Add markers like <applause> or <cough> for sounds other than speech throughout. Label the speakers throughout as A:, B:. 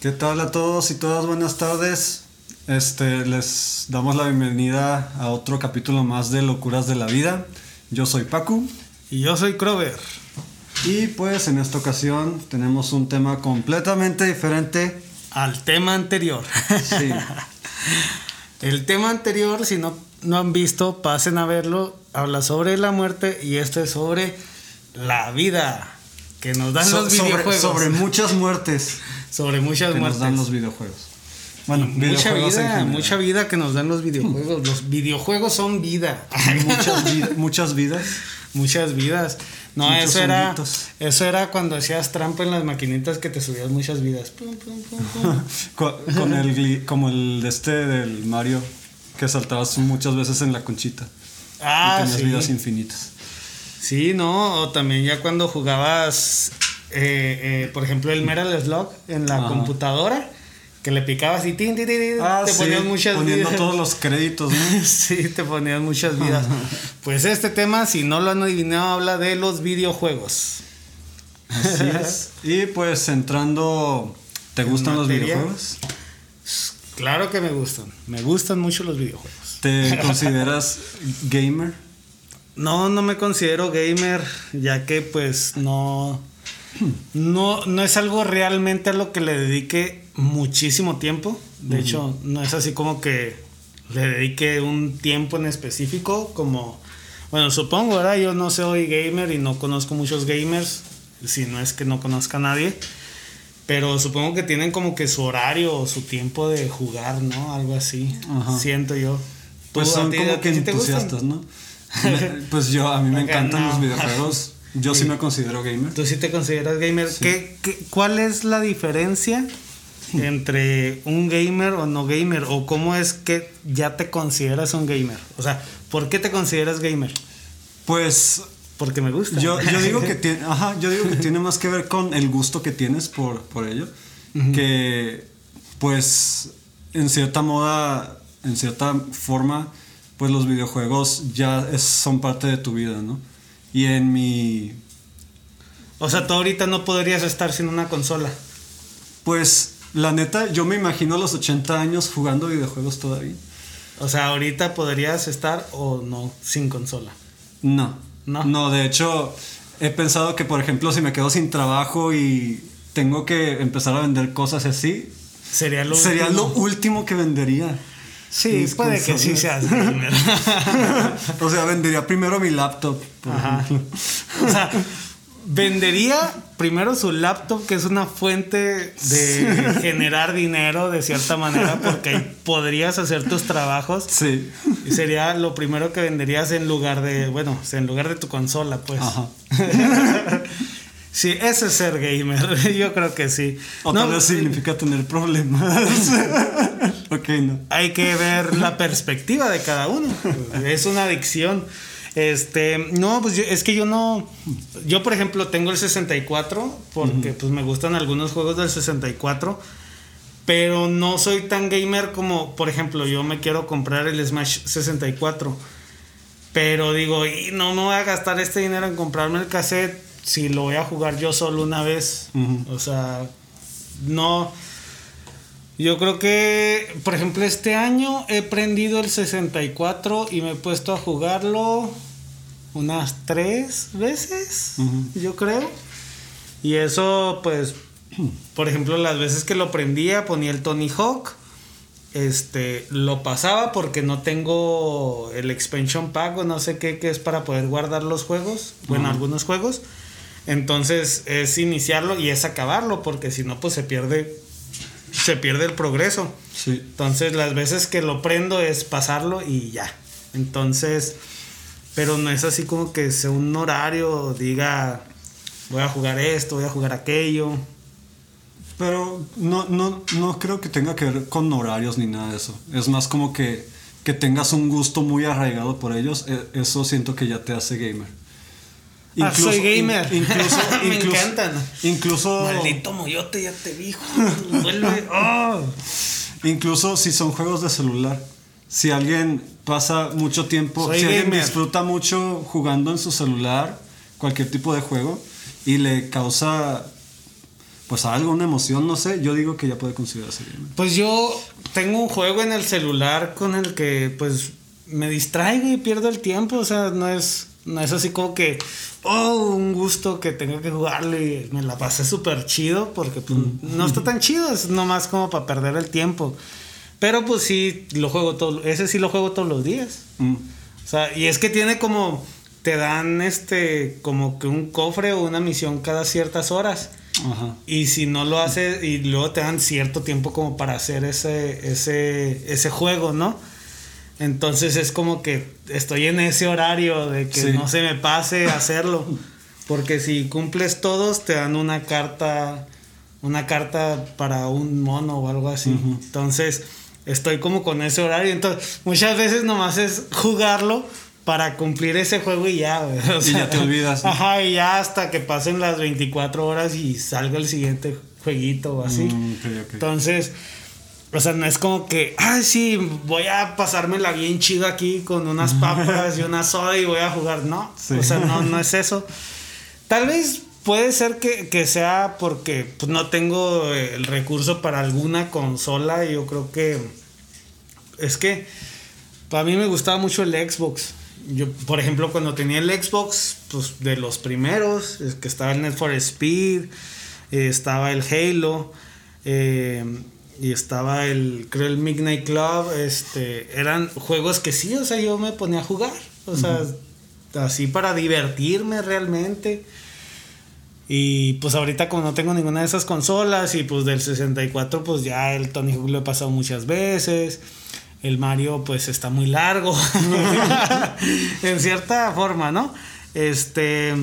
A: ¿Qué tal a todos y todas? Buenas tardes. Este, les damos la bienvenida a otro capítulo más de Locuras de la Vida. Yo soy Pacu.
B: Y yo soy Crover.
A: Y pues en esta ocasión tenemos un tema completamente diferente
B: al tema anterior.
A: Sí. <laughs>
B: El tema anterior, si no, no han visto, pasen a verlo. Habla sobre la muerte y este es sobre la vida que nos dan
A: So-
B: los videojuegos.
A: sobre muchas muertes <laughs>
B: Sobre muchas
A: que nos
B: muertes.
A: dan los videojuegos. Bueno,
B: mucha vida, mucha vida que nos dan los videojuegos. Los videojuegos son vida.
A: muchas, <laughs> vi- muchas vidas.
B: muchas vidas. No,
A: Muchos
B: eso era,
A: honguitos.
B: eso era cuando hacías trampa en las maquinitas que te subías muchas vidas. Pum, pum, pum, pum. <laughs>
A: Co- Con el como el de este del Mario que saltabas muchas veces en la conchita
B: Ah,
A: y tenías
B: sí.
A: vidas infinitas.
B: Sí, no, o también ya cuando jugabas, eh, eh, por ejemplo, el Metal Slug en la
A: Ajá.
B: computadora, que le picabas y tin, tin, tin,
A: Ah,
B: te
A: sí,
B: muchas
A: poniendo
B: vidas.
A: todos los créditos, ¿no? <laughs>
B: sí, te ponías muchas vidas. Pues este tema, si no lo han adivinado, habla de los videojuegos.
A: Así es. Y pues entrando, ¿te gustan los videojuegos?
B: Claro que me gustan, me gustan mucho los videojuegos.
A: ¿Te consideras gamer?
B: No, no me considero gamer, ya que pues no, no, no es algo realmente a lo que le dedique muchísimo tiempo. De hecho, no es así como que le dedique un tiempo en específico, como, bueno, supongo, ¿verdad? Yo no soy gamer y no conozco muchos gamers, si no es que no conozca a nadie. Pero supongo que tienen como que su horario o su tiempo de jugar, ¿no? Algo así.
A: Ajá.
B: Siento yo.
A: Pues
B: ¿Tú, a
A: son como que entusiastas, ¿no? Me- <laughs> pues yo, a mí me encantan
B: no.
A: los videojuegos. Yo sí me considero gamer.
B: ¿Tú sí te consideras gamer? ¿Qué, qué, cuál es la diferencia entre un gamer o no gamer? ¿O cómo es que ya te consideras un gamer? O sea, ¿por qué te consideras gamer?
A: Pues
B: Porque me gusta.
A: yo, yo digo que <laughs> tiene, ajá, yo digo que tiene más que ver con el gusto que tienes por, por ello. Que pues en cierta moda, en cierta forma, pues los videojuegos ya es- son parte de tu vida, ¿no? Y en mi
B: O sea, tú ahorita no podrías estar sin una consola.
A: Pues la neta, yo me imagino a los 80 años jugando videojuegos todavía.
B: O sea, ahorita podrías estar o no sin consola.
A: No.
B: No.
A: No, de hecho, he pensado que, por ejemplo, si me quedo sin trabajo y tengo que empezar a vender cosas así,
B: Sería lo
A: sería lo
B: último
A: que vendería.
B: Sí, puede que sí seas <laughs> gamer.
A: o sea, vendería primero mi laptop.
B: Ajá. O sea, vendería primero su laptop, que es una fuente de generar dinero de cierta manera, porque ahí podrías hacer tus trabajos.
A: Sí.
B: Y sería lo primero que venderías en lugar de, bueno, en lugar de tu consola, pues.
A: Ajá. <laughs>
B: Sí, ese es ser gamer. <laughs> Yo creo que sí.
A: O
B: No,
A: tal vez significa tener problemas. <laughs> ok, no.
B: hay que ver la perspectiva de cada uno. Es una adicción. Este, no, pues yo- es que yo no. Yo, por ejemplo, tengo el 64 porque pues me gustan algunos juegos del 64. Pero no soy tan gamer como, por ejemplo, yo me quiero comprar el Smash 64. Pero digo, y no me voy a gastar este dinero en comprarme el cassette si lo voy a jugar yo solo una vez. O sea, no. Yo creo que, por ejemplo, este año he prendido el 64 y me he puesto a jugarlo unas tres veces, yo creo. Y eso, pues, <clears throat> por ejemplo, las veces que lo prendía, ponía el Tony Hawk. Este, lo pasaba porque no tengo el expansion pack o no sé qué, que es para poder guardar los juegos. Bueno, algunos juegos. Entonces es iniciarlo y es acabarlo porque si no, pues se pierde, se pierde el progreso.
A: Sí.
B: Entonces las veces que lo prendo es pasarlo y ya. Entonces, pero no es así como que sea un horario, diga, voy a jugar esto, voy a jugar aquello.
A: Pero no, no, no creo que tenga que ver con horarios ni nada de eso. Es más como que, que tengas un gusto muy arraigado por ellos. e- Eso siento que ya te hace gamer.
B: Ah, soy
A: in-
B: gamer. <laughs>
A: incluso, <laughs>
B: Me
A: incluso-
B: encantan.
A: Incluso,
B: Maldito moyote, ya te dijo. Vuelve. Oh. <laughs>
A: incluso si son juegos de celular. Si alguien pasa mucho tiempo,
B: Soy
A: si alguien
B: gamer.
A: disfruta mucho jugando en su celular, cualquier tipo de juego, y le causa pues algo, una emoción, no sé, yo digo que ya puede considerarse bien.
B: Pues yo tengo un juego en el celular con el que pues me distraigo y pierdo el tiempo, o sea, no es, no es así como que, oh, un gusto que tengo que jugarle y me la pasé súper chido porque pues, no está tan chido, es nomás como para perder el tiempo. Pero pues sí, lo juego todo, ese sí lo juego todos los días.
A: Mm.
B: O sea, y es que tiene como, te dan este, como que un cofre o una misión cada ciertas horas.
A: Ajá.
B: Y si no lo haces, y luego te dan cierto tiempo como para hacer ese, ese, ese juego, ¿no? Entonces es como que estoy en ese horario de que
A: Sí.
B: no se me pase hacerlo. Porque si cumples todos, te dan una carta, una carta para un mono o algo así. Entonces, estoy como con ese horario. Entonces, muchas veces nomás es jugarlo para cumplir ese juego y ya, güey. O
A: Y ya te olvidas, ¿no?
B: Ajá, y ya hasta que pasen las 24 horas y salga el siguiente jueguito o así.
A: Mm.
B: Entonces, o sea, no es como que, ay, sí, voy a pasármela bien chido aquí con unas <laughs> papas y una soda y voy a jugar. No,
A: Sí.
B: o sea, no, no es eso. <laughs> Tal vez puede ser que, que sea porque pues, no tengo el recurso para alguna consola. y Yo creo que es que para mí me gustaba mucho el Xbox. Yo, por ejemplo, cuando tenía el Xbox, pues de los primeros, es que estaba el Need for Speed, eh, estaba el Halo, eh, y estaba el, creo, el Midnight Club, este, eran juegos que sí, o sea, yo me ponía a jugar, o sea, así para divertirme realmente. Y pues ahorita como no tengo ninguna de esas consolas y pues del 64 pues ya el Tony Hawk lo he pasado muchas veces. El Mario pues está muy largo. <laughs> en cierta forma, ¿no? Este...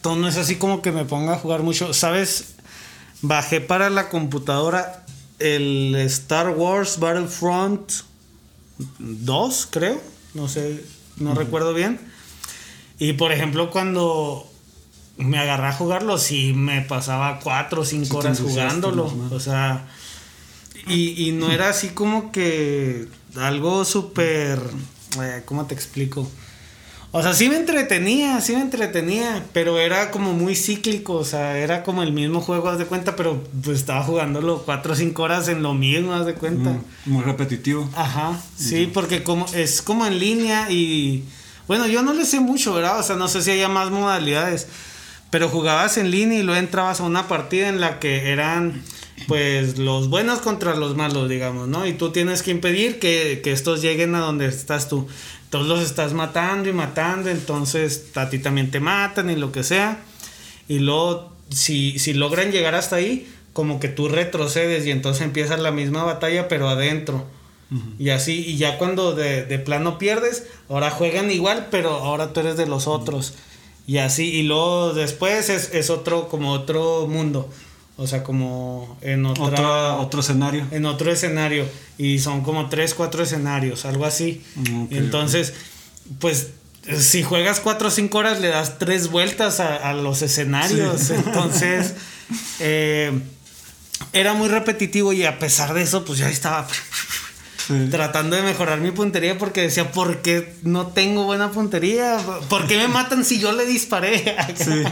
B: Todo no es así como que me ponga a jugar mucho. ¿Sabes? Bajé para la computadora el Star Wars Battlefront 2, creo. No sé, no recuerdo bien. Y por ejemplo, cuando me agarré a jugarlo, sí me pasaba cuatro o cinco
A: Sí te
B: horas
A: entusiastas,
B: jugándolo.
A: O
B: sea, y, y no era así como que algo súper. eh, ¿Cómo te explico? O sea, sí me entretenía, sí me entretenía, pero era como muy cíclico, o sea, era como el mismo juego, haz de cuenta, pero pues estaba jugándolo cuatro o cinco horas en lo mismo, haz de cuenta.
A: Mm, muy repetitivo.
B: Ajá, sí, porque como es como en línea y bueno, yo no le sé mucho, ¿verdad? O sea, no sé si haya más modalidades, pero jugabas en línea y luego entrabas a una partida en la que eran pues los buenos contra los malos, digamos, ¿no? Y tú tienes que impedir que, que estos lleguen a donde estás tú. Entonces los estás matando y matando, entonces a ti también te matan y lo que sea. Y luego, si, si logran llegar hasta ahí, como que tú retrocedes y entonces empieza la misma batalla, pero adentro. Y así, y ya cuando de, de plano pierdes, ahora juegan igual, pero ahora tú eres de los otros. Y así, y luego después es, es otro, como otro mundo. O sea, como en otra,
A: Otro, otro escenario.
B: en otro escenario. Y son como tres, cuatro escenarios, algo así.
A: Mm, ok,
B: Entonces, pues, si juegas cuatro o cinco horas, le das tres vueltas a, a los escenarios. <laughs> Entonces, eh, era muy repetitivo y a pesar de eso, pues ya estaba
A: Sí.
B: tratando de mejorar mi puntería porque decía, ¿por qué no tengo buena puntería? ¿Por qué me matan si yo le disparé?
A: Sí.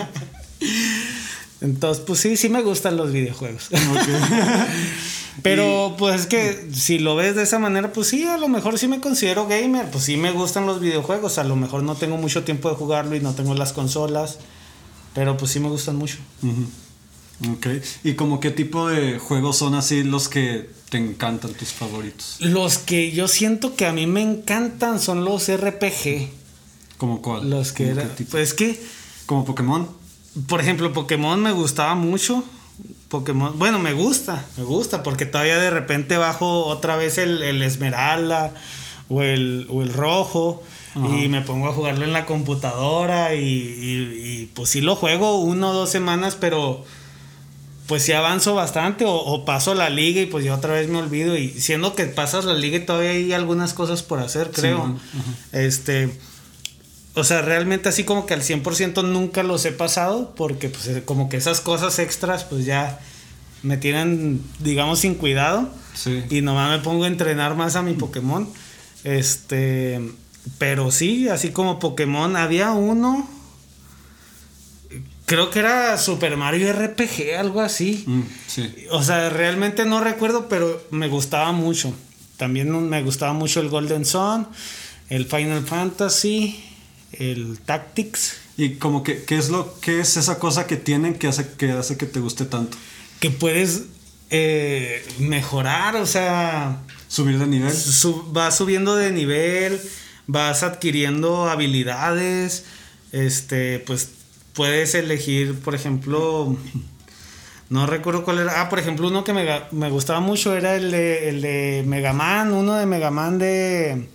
A: <laughs>
B: Entonces, pues sí, sí me gustan los videojuegos. <laughs> Pero pues es que si lo ves de esa manera, pues sí, a lo mejor sí me considero gamer, pues sí me gustan los videojuegos, a lo mejor no tengo mucho tiempo de jugarlo y no tengo las consolas, pero pues sí me gustan mucho.
A: Ok. ¿Y como qué tipo de juegos son así los que te encantan, tus favoritos?
B: Los que yo siento que a mí me encantan son los RPG,
A: ¿Como cuál?
B: los que
A: ¿Cómo
B: era, pues es que
A: ¿Como Pokémon?
B: Por ejemplo, Pokémon me gustaba mucho. Pokémon, bueno, me gusta, me gusta, porque todavía de repente bajo otra vez el, el esmeralda o el, o el rojo
A: Ajá.
B: y me pongo a jugarlo en la computadora y, y- y, pues sí lo juego uno o dos semanas, pero pues sí avanzo bastante o, o paso la liga y pues ya otra vez me olvido y siendo que pasas la liga y todavía hay algunas cosas por hacer, creo. Este, o sea, realmente así como que al 100% nunca los he pasado porque pues eh, como que esas cosas extras pues ya me tienen, digamos, sin cuidado
A: Sí.
B: y nomás me pongo a entrenar más a mi Pokémon. Este, pero sí, así como Pokémon, había uno, creo que era Super Mario RPG, algo así.
A: Mm, sí.
B: O sea, realmente no recuerdo, pero me gustaba mucho. También me gustaba mucho el Golden Sun, el Final Fantasy, el Tactics.
A: Y como que, ¿qué es lo, qué es esa cosa que tienen que hace que hace que te guste tanto?
B: Que puedes eh, mejorar, o sea.
A: Subir de nivel.
B: vas subiendo de nivel, vas adquiriendo habilidades. Este, pues puedes elegir, por ejemplo. No recuerdo cuál era. Ah, por ejemplo, uno que me, gustaba mucho era el de, el de Mega Man, uno de Mega Man de.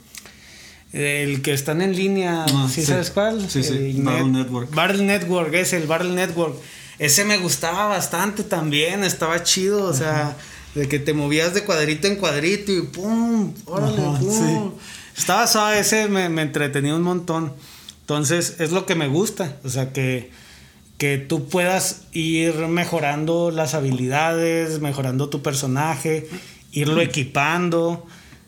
B: El que están en línea, ah, ¿sí, sabes cuál?
A: Sí, sí, Battle Network.
B: Battle Network, es el Battle Network. Ese me gustaba bastante también, estaba chido, o sea, de que te movías de cuadrito en cuadrito y pum, órale, pum. Estaba suave, ese me, me, entretenía un montón. Entonces, es lo que me gusta, o sea, que, que tú puedas ir mejorando las habilidades, mejorando tu personaje, irlo equipando.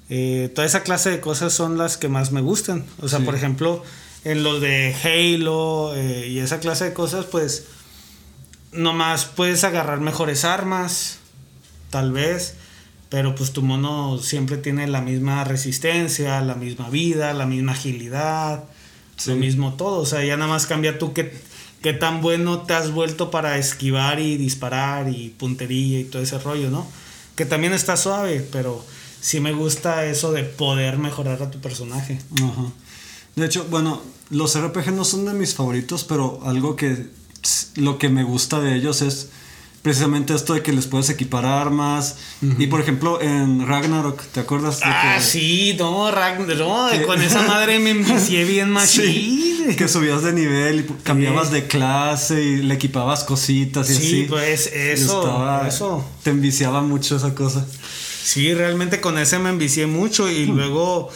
B: Eh, toda esa clase de cosas son las que más me gustan. O sea, por ejemplo, en lo de Halo eh, y esa clase de cosas, pues nomás puedes agarrar mejores armas, tal vez, pero pues tu mono siempre tiene la misma resistencia, la misma vida, la misma agilidad, lo mismo todo. O sea, ya nada más cambia tú qué, qué tan bueno te has vuelto para esquivar y disparar y puntería y todo ese rollo, ¿no? Que también está suave, pero sí me gusta eso de poder mejorar a tu personaje.
A: De hecho, bueno, los RPG no son de mis favoritos, pero algo que lo que me gusta de ellos es precisamente esto de que les puedes equipar armas. Y por ejemplo, en Ragnarok, ¿te acuerdas? De
B: ah, sí, no, Ragnarok, con esa madre me envicié bien <laughs> más
A: que subías de nivel y cambiabas de clase y le equipabas cositas y
B: sí,
A: así.
B: pues eso, eso.
A: Te enviciaba mucho esa cosa.
B: Sí, realmente con ese me envicié mucho y luego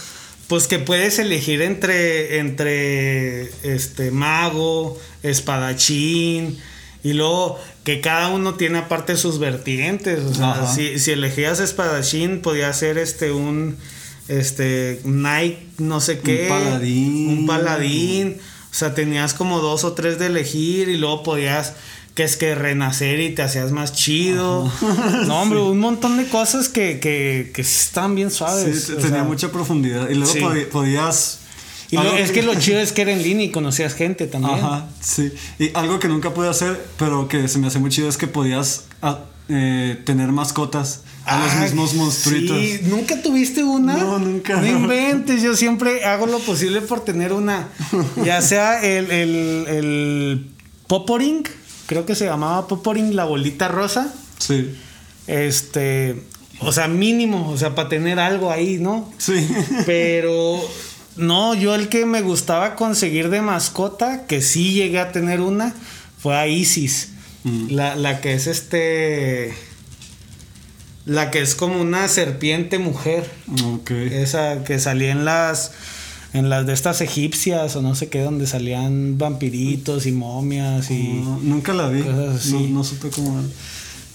B: pues que puedes elegir entre, entre este mago, espadachín, y luego que cada uno tiene aparte sus vertientes. O sea, si, si, elegías espadachín, podía ser este un este Nike, no sé qué.
A: Un paladín.
B: Un paladín. O sea, tenías como dos o tres de elegir y luego podías que es que renacer y te hacías más chido. No, hombre, un montón de cosas que, que, que están bien suaves.
A: Sí, tenía mucha profundidad. Y luego podías.
B: Y es que lo <laughs> chido es que era en línea y conocías gente también.
A: Ajá, sí. Y algo que nunca pude hacer, pero que se me hace muy chido, es que podías ah, eh, tener mascotas a los mismos monstruitos. Sí,
B: ¿nunca tuviste una?
A: No, nunca.
B: No inventes, yo siempre hago lo posible por tener una. Ya sea el, el, el Poporing creo que se llamaba Poporing la bolita rosa.
A: Sí.
B: Este, o sea, mínimo, o sea, para tener algo ahí, ¿no?
A: Sí. <laughs>
B: Pero no, yo el que me gustaba conseguir de mascota, que sí llegué a tener una, fue a Isis. Mm. La, la que es este. La que es como una serpiente mujer.
A: Ok.
B: Esa que salía en las en las de estas egipcias o no sé qué, donde salían vampiritos y momias y.
A: nunca la vi. No, supe cómo.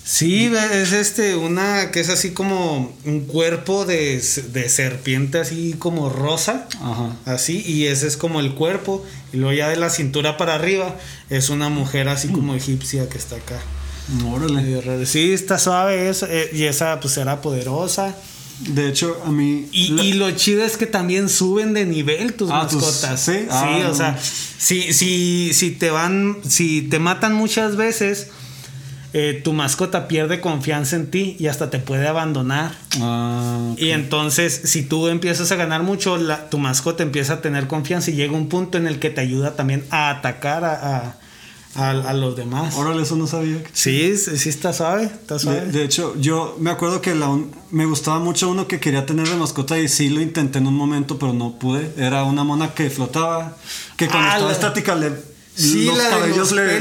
B: Sí, es este, una que es así como un cuerpo de, de serpiente así como rosa.
A: Ajá.
B: Así, y ese es como el cuerpo. Y luego ya de la cintura para arriba es una mujer así como egipcia que está acá.
A: Órale.
B: Sí, está suave eso. Eh, y esa pues era poderosa.
A: De hecho, a mí.
B: Y, lo chido es que también suben de nivel tus
A: ah,
B: mascotas.
A: sí,
B: sí ah, o sea, si, si, si te van. Si te matan muchas veces. Eh, tu mascota pierde confianza en ti y hasta te puede abandonar.
A: Ah,
B: y entonces, si tú empiezas a ganar mucho, la, tu mascota empieza a tener confianza y llega un punto en el que te ayuda también a atacar a a, los demás.
A: Órale, eso no sabía.
B: Sí, sí está suave, está suave.
A: De, hecho, yo me acuerdo que la me gustaba mucho uno que quería tener de mascota y sí lo intenté en un momento, pero no pude. Era una mona que flotaba, que cuando ah, estaba estática le, los cabellos le,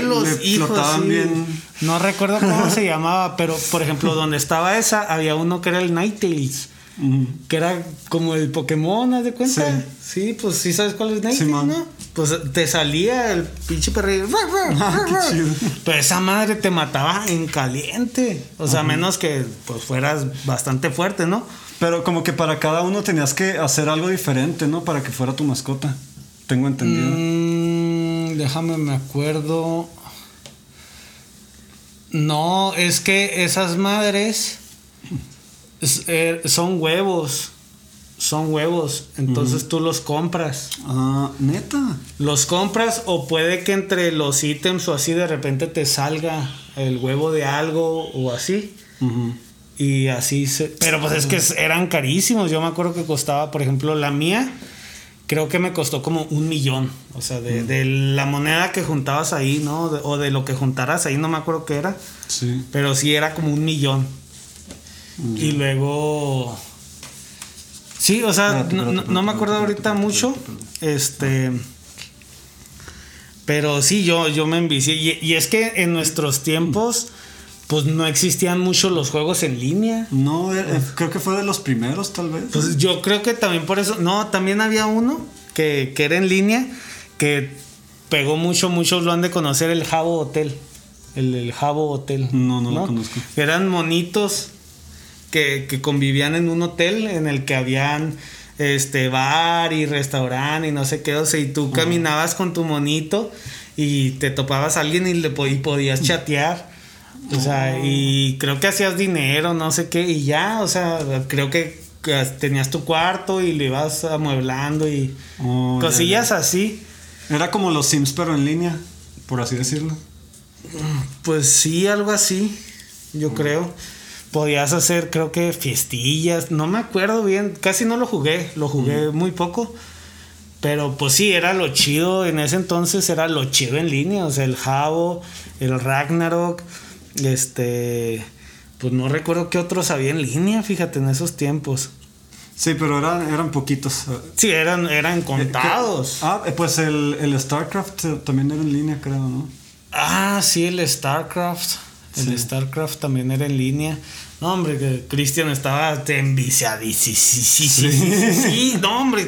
A: flotaban bien.
B: No recuerdo cómo se <laughs> llamaba, pero por ejemplo, donde estaba esa, había uno que era el Que era como el Pokémon, ¿haz de cuenta? Sí. pues sí sabes cuál es Ninetales, ¿no? Pues te salía el pinche perrillo. <laughs> Ah, Pero esa madre te mataba en caliente. O sea, menos que pues fueras bastante fuerte, ¿no?
A: Pero como que para cada uno tenías que hacer algo diferente, ¿no? Para que fuera tu mascota. Tengo entendido.
B: Mm, déjame, me acuerdo. No, es que esas madres es- eh, son huevos. Son huevos. Entonces tú los compras.
A: Ah, neta.
B: Los compras o puede que entre los ítems o así de repente te salga el huevo de algo o así. Y así se... Pero pues es que eran carísimos. Yo me acuerdo que costaba, por ejemplo, la mía, creo que me costó como un millón. O sea, de, de la moneda que juntabas ahí, ¿no? De- o de lo que juntaras ahí, no me acuerdo qué era.
A: Sí.
B: Pero sí era como un millón.
A: Mm.
B: Y luego... Sí, o sea, no, me acuerdo ahorita mucho. Este... Pero sí, yo, yo me envicié. Y, y es que en nuestros tiempos, pues no existían mucho los juegos en línea.
A: No, eh, eh, creo que fue de los primeros, tal vez.
B: Pues yo creo que también por eso. No, también había uno que, que era en línea que pegó mucho, muchos lo han de conocer, el Jabo Hotel. El, el Jabo Hotel.
A: No, no lo conozco.
B: Eran monitos que, que convivían en un hotel en el que habían este bar y restaurante y no sé qué, o sea, y tú caminabas con tu monito y te topabas a alguien y le y podías chatear. O sea, y creo que hacías dinero, no sé qué, y ya, o sea, creo que tenías tu cuarto y le ibas amueblando y
A: Oh, ya,
B: cosillas así.
A: Era como los Sims, pero en línea, por así decirlo.
B: Pues sí, algo así, yo creo. Podías hacer, creo que fiestillas, no me acuerdo bien, casi no lo jugué, lo jugué muy poco. Pero pues sí, era lo chido, en ese entonces era lo chido en línea, o sea, el Jabo, el Ragnarok, este, pues no recuerdo qué otros había en línea, fíjate, en esos tiempos.
A: Sí, pero eran, eran poquitos.
B: Sí, eran, eran contados.
A: Ah, eh, pues el, el StarCraft eh, también era en línea, creo, ¿no?
B: Ah, sí, el StarCraft. El
A: Sí.
B: StarCraft también era en línea. No, hombre, que Cristian estaba enviciadísimo. Sí, sí, sí, sí, sí, sí, no, hombre.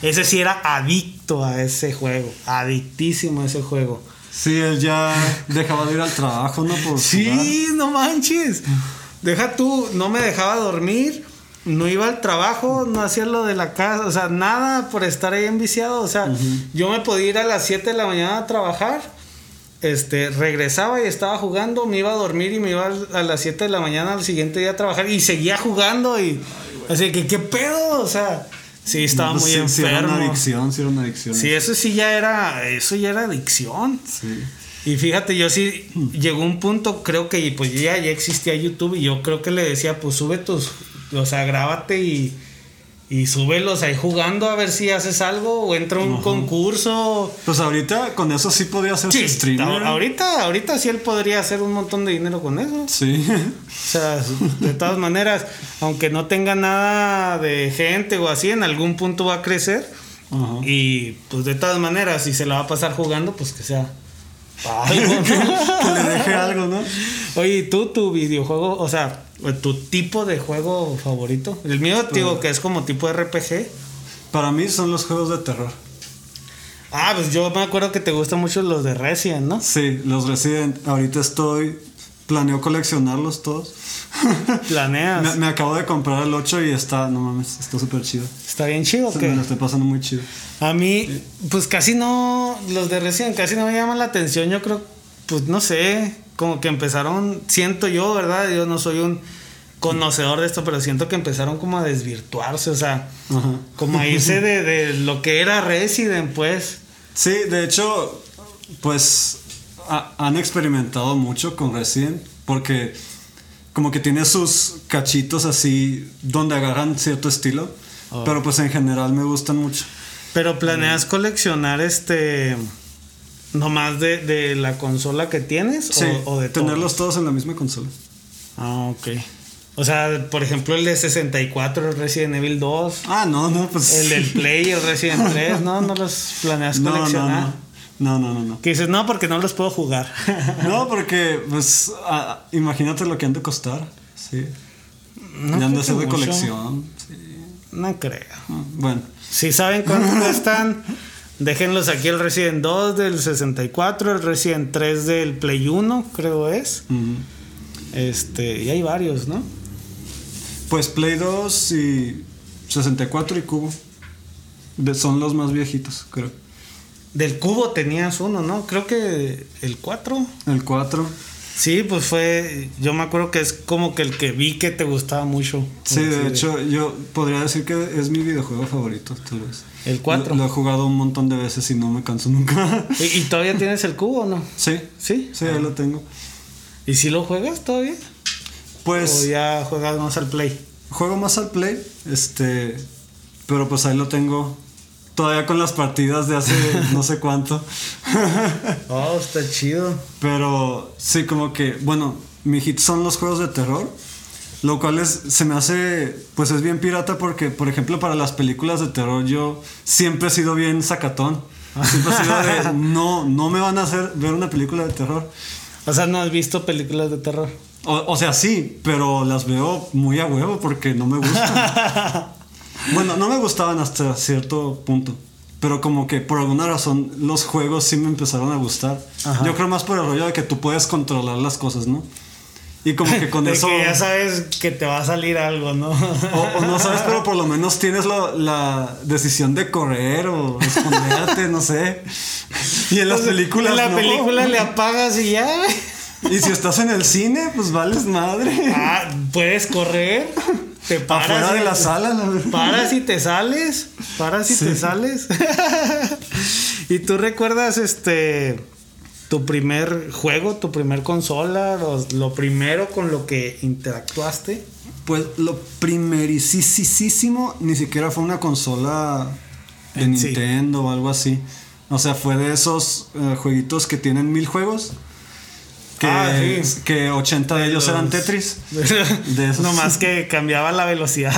B: Ese sí era adicto a ese juego. Adictísimo a ese juego.
A: Sí, él ya dejaba de ir al trabajo, ¿no? Por jugar.
B: Sí, no manches. Deja tú, no me dejaba dormir. No iba al trabajo, no hacía lo de la casa, o sea, nada por estar ahí enviciado. O sea, yo me podía ir a las 7 de la mañana a trabajar, este, regresaba y estaba jugando, me iba a dormir y me iba a las 7 de la mañana al siguiente día a trabajar y seguía jugando y así que qué pedo, o sea, sí estaba
A: Pues
B: muy
A: sí, sí era
B: enfermo.
A: una adicción, sí era una adicción.
B: Sí, eso sí ya era, eso ya era adicción.
A: Sí.
B: Y fíjate, yo sí llegó un punto, creo que pues ya, ya existía YouTube y yo creo que le decía, pues sube tus, o sea, grábate y, y súbelos ahí jugando a ver si haces algo o entra un
A: Ajá.
B: concurso.
A: Pues ahorita con eso sí podía hacer
B: Sí,
A: su streamer.
B: ahorita, ahorita sí él podría hacer un montón de dinero con eso.
A: Sí.
B: O sea, de todas maneras, aunque no tenga nada de gente o así, en algún punto va a crecer.
A: Ajá.
B: Y pues de todas maneras, si se la va a pasar jugando, pues que sea algo, <laughs> ¿no?
A: que le deje algo, ¿no?
B: Oye, ¿y tú, tu videojuego, o sea, tu tipo de juego favorito? El mío, te digo que es como tipo RPG.
A: Para mí son los juegos de terror.
B: Ah, pues yo me acuerdo que te gustan mucho los de Resident, ¿no?
A: Sí, los Resident. Ahorita estoy. Planeo coleccionarlos todos. <laughs>
B: Planeas.
A: me, me acabo de comprar el 8 y está. No mames, está súper chido.
B: Está bien chido,
A: Se
B: que
A: Me lo estoy pasando muy chido.
B: A mí, pues casi no, los de Resident casi no me llaman la atención. Yo creo, pues no sé, como que empezaron, siento yo, ¿verdad? Yo no soy un conocedor de esto, pero siento que empezaron como a desvirtuarse, o sea,
A: Ajá.
B: como a irse de, de lo que era Resident, pues.
A: Sí, de hecho, pues ha- han experimentado mucho con Resident porque como que tiene sus cachitos así donde agarran cierto estilo,
B: Oh.
A: pero pues en general me gustan mucho.
B: Pero planeas coleccionar este, nomás de, de la consola que tienes
A: Sí,
B: o, o de
A: tenerlos todos en la misma consola.
B: Ah, ok. O sea, por ejemplo, el de 64, el Resident Evil 2.
A: Ah, no, no, pues
B: El del <laughs> Play el Resident 3, ¿no? No los planeas
A: no, no,
B: coleccionar.
A: no, no, no, no, no.
B: Que dices, no, porque no los puedo jugar. <laughs>
A: No, porque pues ah, imagínate lo que han de costar, sí.
B: No
A: ya han de ser de
B: mucho.
A: colección. sí.
B: No creo.
A: Ah, Bueno,
B: Si saben cuánto <laughs> cuestan, déjenlos aquí el Resident 2 del 64, el Resident 3 del Play 1, creo es. Este, y hay varios, ¿no?
A: Pues Play 2 y 64 y Cubo. De- son los más viejitos, creo.
B: Del cubo tenías uno, ¿no? Creo que el 4.
A: El 4.
B: Sí, pues fue. Yo me acuerdo que es como que el que vi que te gustaba mucho.
A: Sí, de hecho, yo podría decir que es mi videojuego favorito, tal vez.
B: El 4.
A: Lo, he jugado un montón de veces y no me canso nunca. <laughs>
B: ¿Y, todavía tienes el cubo o no?
A: Sí.
B: ¿Sí?
A: Sí, ahí lo tengo.
B: ¿Y si lo juegas todavía?
A: Pues.
B: ¿O ya juegas más al play?
A: Juego más al play, este. Pero pues ahí lo tengo. Todavía con las partidas de hace <laughs> no sé cuánto.
B: oh, está chido.
A: Pero sí, como que, bueno, mi hit son los juegos de terror. Lo cual es, se me hace, pues es bien pirata porque, por ejemplo, para las películas de terror yo siempre he sido bien sacatón. Siempre he sido de, <laughs> no, no me van a hacer ver una película de terror.
B: O sea, ¿no has visto películas de terror?
A: O, o sea, sí, pero las veo muy a huevo porque no me gustan. <laughs> bueno, no me gustaban hasta cierto punto. Pero como que por alguna razón los juegos sí me empezaron a gustar. Yo creo más por el rollo de que tú puedes controlar las cosas, ¿no? Y como que con <laughs>
B: de
A: eso.
B: Que ya sabes que te va a salir algo, ¿no?
A: O, no sabes, pero por lo menos tienes la decisión de correr o esconderte, no sé. Y en las películas.
B: En la película le apagas y ya.
A: Y si estás en el cine, pues vales madre.
B: Ah, puedes correr. Te paras.
A: Afuera de la sala.
B: Paras y te sales. Paras y te sales. <laughs> ¿Y tú recuerdas este tu primer juego, tu primer consola, lo, primero con lo que interactuaste?
A: Pues lo primerísimo ni siquiera fue una consola de Nintendo o algo así. O sea, fue de esos eh, jueguitos que tienen mil juegos. Que, ah, que 80 de, ellos eran Tetris. <laughs>
B: de esos. Nomás que cambiaba la velocidad.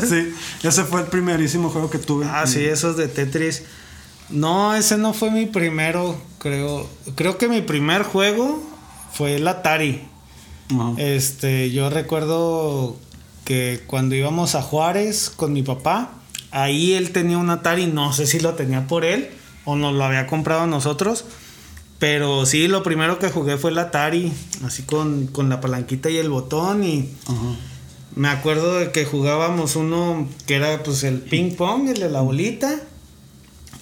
B: <laughs>
A: sí, ese fue el primerísimo juego que tuve.
B: Ah, sí, esos de Tetris. No, ese no fue mi primero, creo. Creo que mi primer juego fue el Atari. Este, yo recuerdo que cuando íbamos a Juárez con mi papá, ahí él tenía un Atari, no sé si lo tenía por él o nos lo había comprado nosotros. Pero sí, lo primero que jugué fue el Atari, así con, la palanquita y el botón. Y me acuerdo de que jugábamos uno que era pues el ping pong, el de la bolita.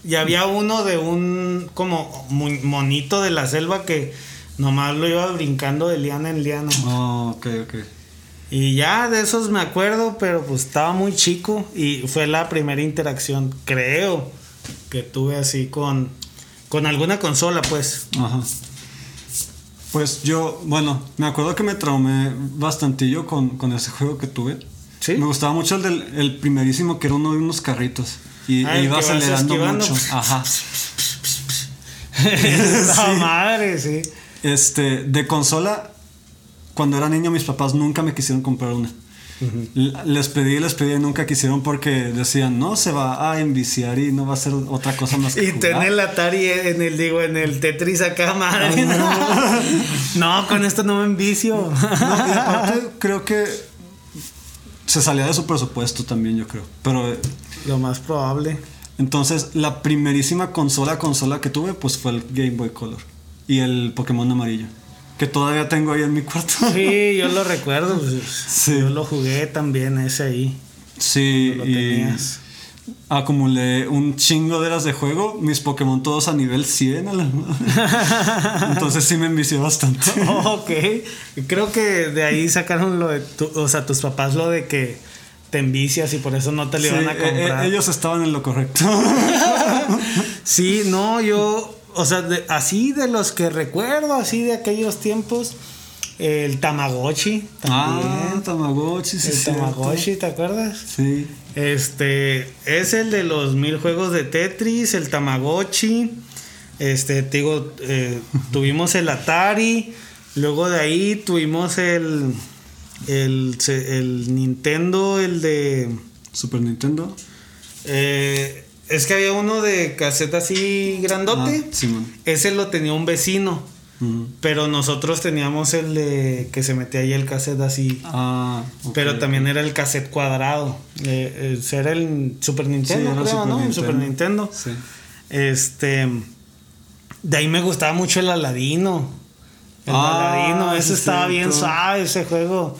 B: Y había uno de un como monito de la selva que nomás lo iba brincando de liana en liana.
A: Oh, ok, ok.
B: Y ya de esos me acuerdo, pero pues estaba muy chico y fue la primera interacción, creo, que tuve así con, con alguna consola, pues. Ajá.
A: Pues yo, bueno, me acuerdo que me traumé bastantillo con, con ese juego que tuve. Sí. Me gustaba mucho el del el primerísimo, que era uno de unos carritos. Y ah, iba acelerando mucho. Ajá. <laughs> <laughs>
B: La madre, sí.
A: Este, de consola, cuando era niño, mis papás nunca me quisieron comprar una. Les pedí, les pedí y nunca quisieron porque decían, no, se va a enviciar y no va a ser otra cosa más
B: que Y tener el Atari en el, digo, en el Tetris acá, madre. <laughs> no, con esto no me envicio.
A: aparte, creo que se salía de su presupuesto también, yo creo. Pero
B: lo más probable.
A: Entonces, la primerísima consola, consola que tuve, pues fue el Game Boy Color. Y el Pokémon amarillo. Que todavía tengo ahí en mi cuarto.
B: Sí, <laughs> yo lo recuerdo. Pues, yo lo jugué también, ese ahí.
A: Sí, y acumulé un chingo de horas de juego. Mis Pokémon todos a nivel 100. <laughs> Entonces sí me envicié bastante. <laughs>
B: ok. Creo que de ahí sacaron lo de... o sea, tus papás lo de que te envicias y por eso no te lo iban a eh, eh,
A: comprar. ellos estaban en lo correcto.
B: sí, no, yo, o sea,
A: así
B: de los que recuerdo, así de aquellos tiempos, el Tamagotchi.
A: Ah, Tamagotchi, sí.
B: El Tamagotchi, ¿te acuerdas?
A: Sí.
B: Este, es el de los mil juegos de Tetris, el Tamagotchi. Este, te digo, eh, <laughs> tuvimos el Atari. Luego de ahí tuvimos el el, el Nintendo, el de.
A: Super Nintendo.
B: Eh, es que había uno de caseta así grandote. Ah, Ese lo tenía un vecino. Pero nosotros teníamos el de que se metía ahí el cassette así.
A: Ah,
B: pero también era el cassette cuadrado. Eh, eh era el Super Nintendo, creo, ¿no? El Super Nintendo. Sí. Este. De ahí me gustaba mucho el Aladino. El ah, Aladino, ese estaba bien suave, ese juego.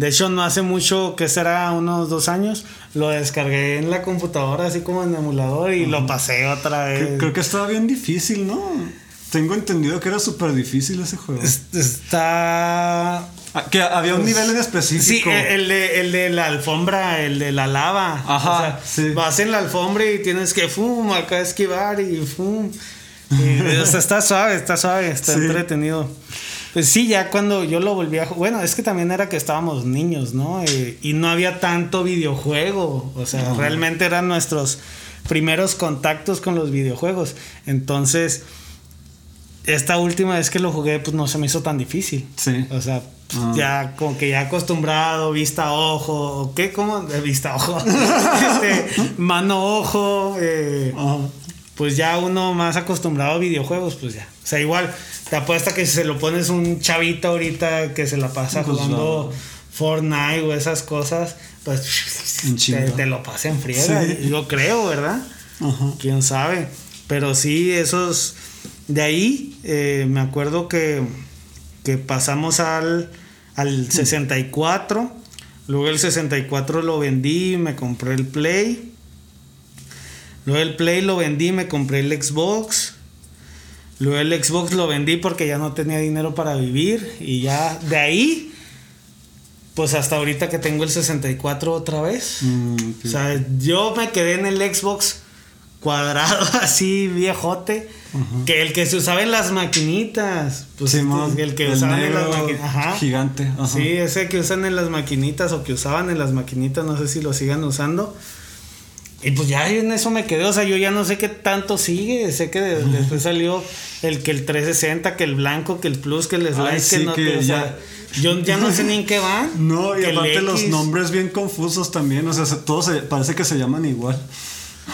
B: De hecho, no hace mucho, que será unos dos años, lo descargué en la computadora, así como en emulador, y lo pasé otra vez.
A: Creo, que estaba bien difícil, ¿no? tengo entendido que era súper difícil ese juego.
B: Está.
A: Ah, que había un nivel en específico.
B: Sí, el de, el de la alfombra, el de la lava.
A: Ajá,
B: O sea,
A: sí.
B: Vas en la alfombra y tienes que fum, acá esquivar y fum. <laughs> O sea, está suave, está suave, está
A: Sí.
B: entretenido. Pues sí, ya cuando yo lo volví a Bueno, es que también era que estábamos niños, ¿no? Eh, y no había tanto videojuego. O sea, realmente eran nuestros primeros contactos con los videojuegos. Entonces, esta última vez que lo jugué, pues no se me hizo tan difícil.
A: Sí.
B: O sea,
A: Ah.
B: ya como que ya acostumbrado, vista a ojo, ¿o ¿qué? ¿Cómo? De vista a ojo. <laughs> Este, mano ojo. eh,
A: Ajá.
B: Pues ya uno más acostumbrado a videojuegos, pues ya. O sea, igual, te apuesta que si se lo pones un chavito ahorita que se la pasa
A: Pues
B: jugando Fortnite o esas cosas, pues te, lo pasa en friega.
A: Sí.
B: Yo creo, ¿verdad?
A: Ajá.
B: quién sabe. Pero sí, esos. De ahí, eh, me acuerdo que, que pasamos al, al 64. Luego el 64 lo vendí, me compré el Play. Luego el Play lo vendí, me compré el Xbox. Luego el Xbox lo vendí porque ya no tenía dinero para vivir. Y ya de ahí, pues hasta ahorita que tengo el 64 otra vez.
A: Mm.
B: O sea, yo me quedé en el Xbox cuadrado, <laughs> así viejote, que el que se usaba en las maquinitas. Pues el que
A: el
B: usaban en las maquinitas.
A: Gigante, ajá.
B: Sí, ese que usan en las maquinitas o que usaban en las maquinitas, no sé si lo sigan usando. Y pues ya en eso me quedé, o sea, yo ya no sé qué tanto sigue, sé que de- después salió el que el 360, que el blanco, que el plus, que el slide,
A: Ay,
B: que no,
A: que
B: o sea, yo ya no sé ni en qué van. <laughs>
A: No, y aparte los nombres bien confusos también, o sea, se- todos se- parece que se llaman igual.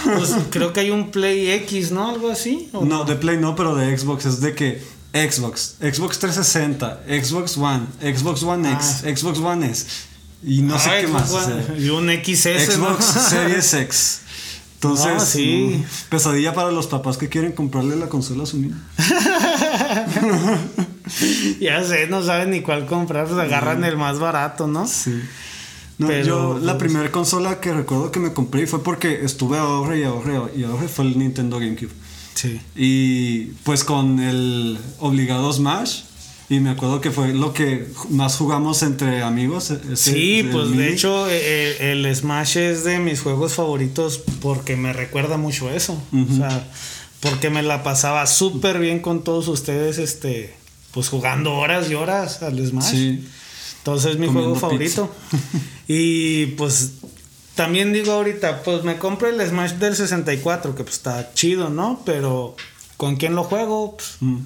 B: Pues <laughs> creo que hay un Play X, ¿no? Algo así. ¿o
A: No, de Play no, pero de Xbox es de que Xbox, Xbox 360, Xbox One, Xbox One X, Xbox One S y no sé qué más. o
B: bueno,
A: sea,
B: y un XS, ¿no?
A: Xbox <laughs> Series X. Entonces,
B: No, sí.
A: mm, pesadilla para los papás que quieren comprarle la consola a su niño. <laughs>
B: ya sé, no saben ni cuál comprar, pues agarran el más barato, ¿no?
A: Sí. No,
B: Pero,
A: yo la
B: pues-
A: primera consola que recuerdo que me compré fue porque estuve ahorre y ahorre y ahorre fue el Nintendo GameCube.
B: Sí.
A: Y pues con el obligado Smash. Y me acuerdo que fue lo que más jugamos entre amigos. e-, ese-
B: Sí, pues
A: mini.
B: de hecho eh, el, Smash es de mis juegos favoritos porque me recuerda mucho eso. O sea, porque me la pasaba súper bien con todos ustedes, este, pues jugando horas y horas al Smash.
A: Sí.
B: Entonces es mi
A: Comiendo
B: juego favorito. <laughs> y pues también digo ahorita, pues me compré el Smash del 64, que pues está chido, ¿no? Pero ¿con quién lo juego? Pues,
A: Mm.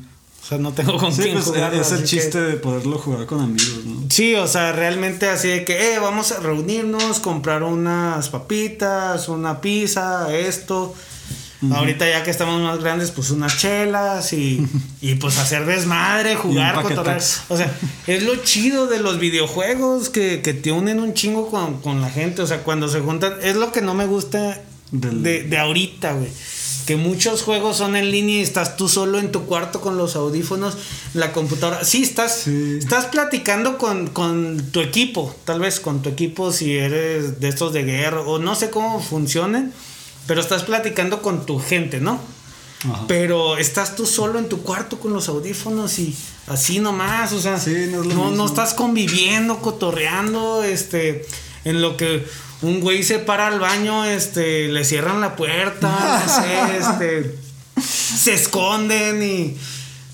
B: O sea, no tengo con
A: Sí,
B: quién
A: pues
B: jugarlo,
A: es el
B: que-
A: chiste de poderlo jugar con amigos, ¿no?
B: Sí, o sea, realmente así de que, eh, vamos a reunirnos, comprar unas papitas, una pizza, esto. Ahorita ya que estamos más grandes, pues unas chelas y, <laughs> y pues hacer desmadre, jugar, cotorrear. O sea, es lo chido de los videojuegos que, que te unen un chingo con, con la gente. O sea, cuando se juntan, es lo que no me gusta de, de ahorita, güey. Que muchos juegos son en línea y estás tú solo en tu cuarto con los audífonos, la computadora. Sí, estás,
A: Sí.
B: estás platicando con, con tu equipo, tal vez con tu equipo si eres de estos de guerra o no sé cómo funcionen, pero estás platicando con tu gente, ¿no?
A: Ajá.
B: Pero estás tú solo en tu cuarto con los audífonos y así nomás, o sea,
A: Sí, no es
B: no, no estás conviviendo, cotorreando, este, en lo que un güey se para al baño, este, le cierran la puerta, no sé, <laughs> este, se esconden y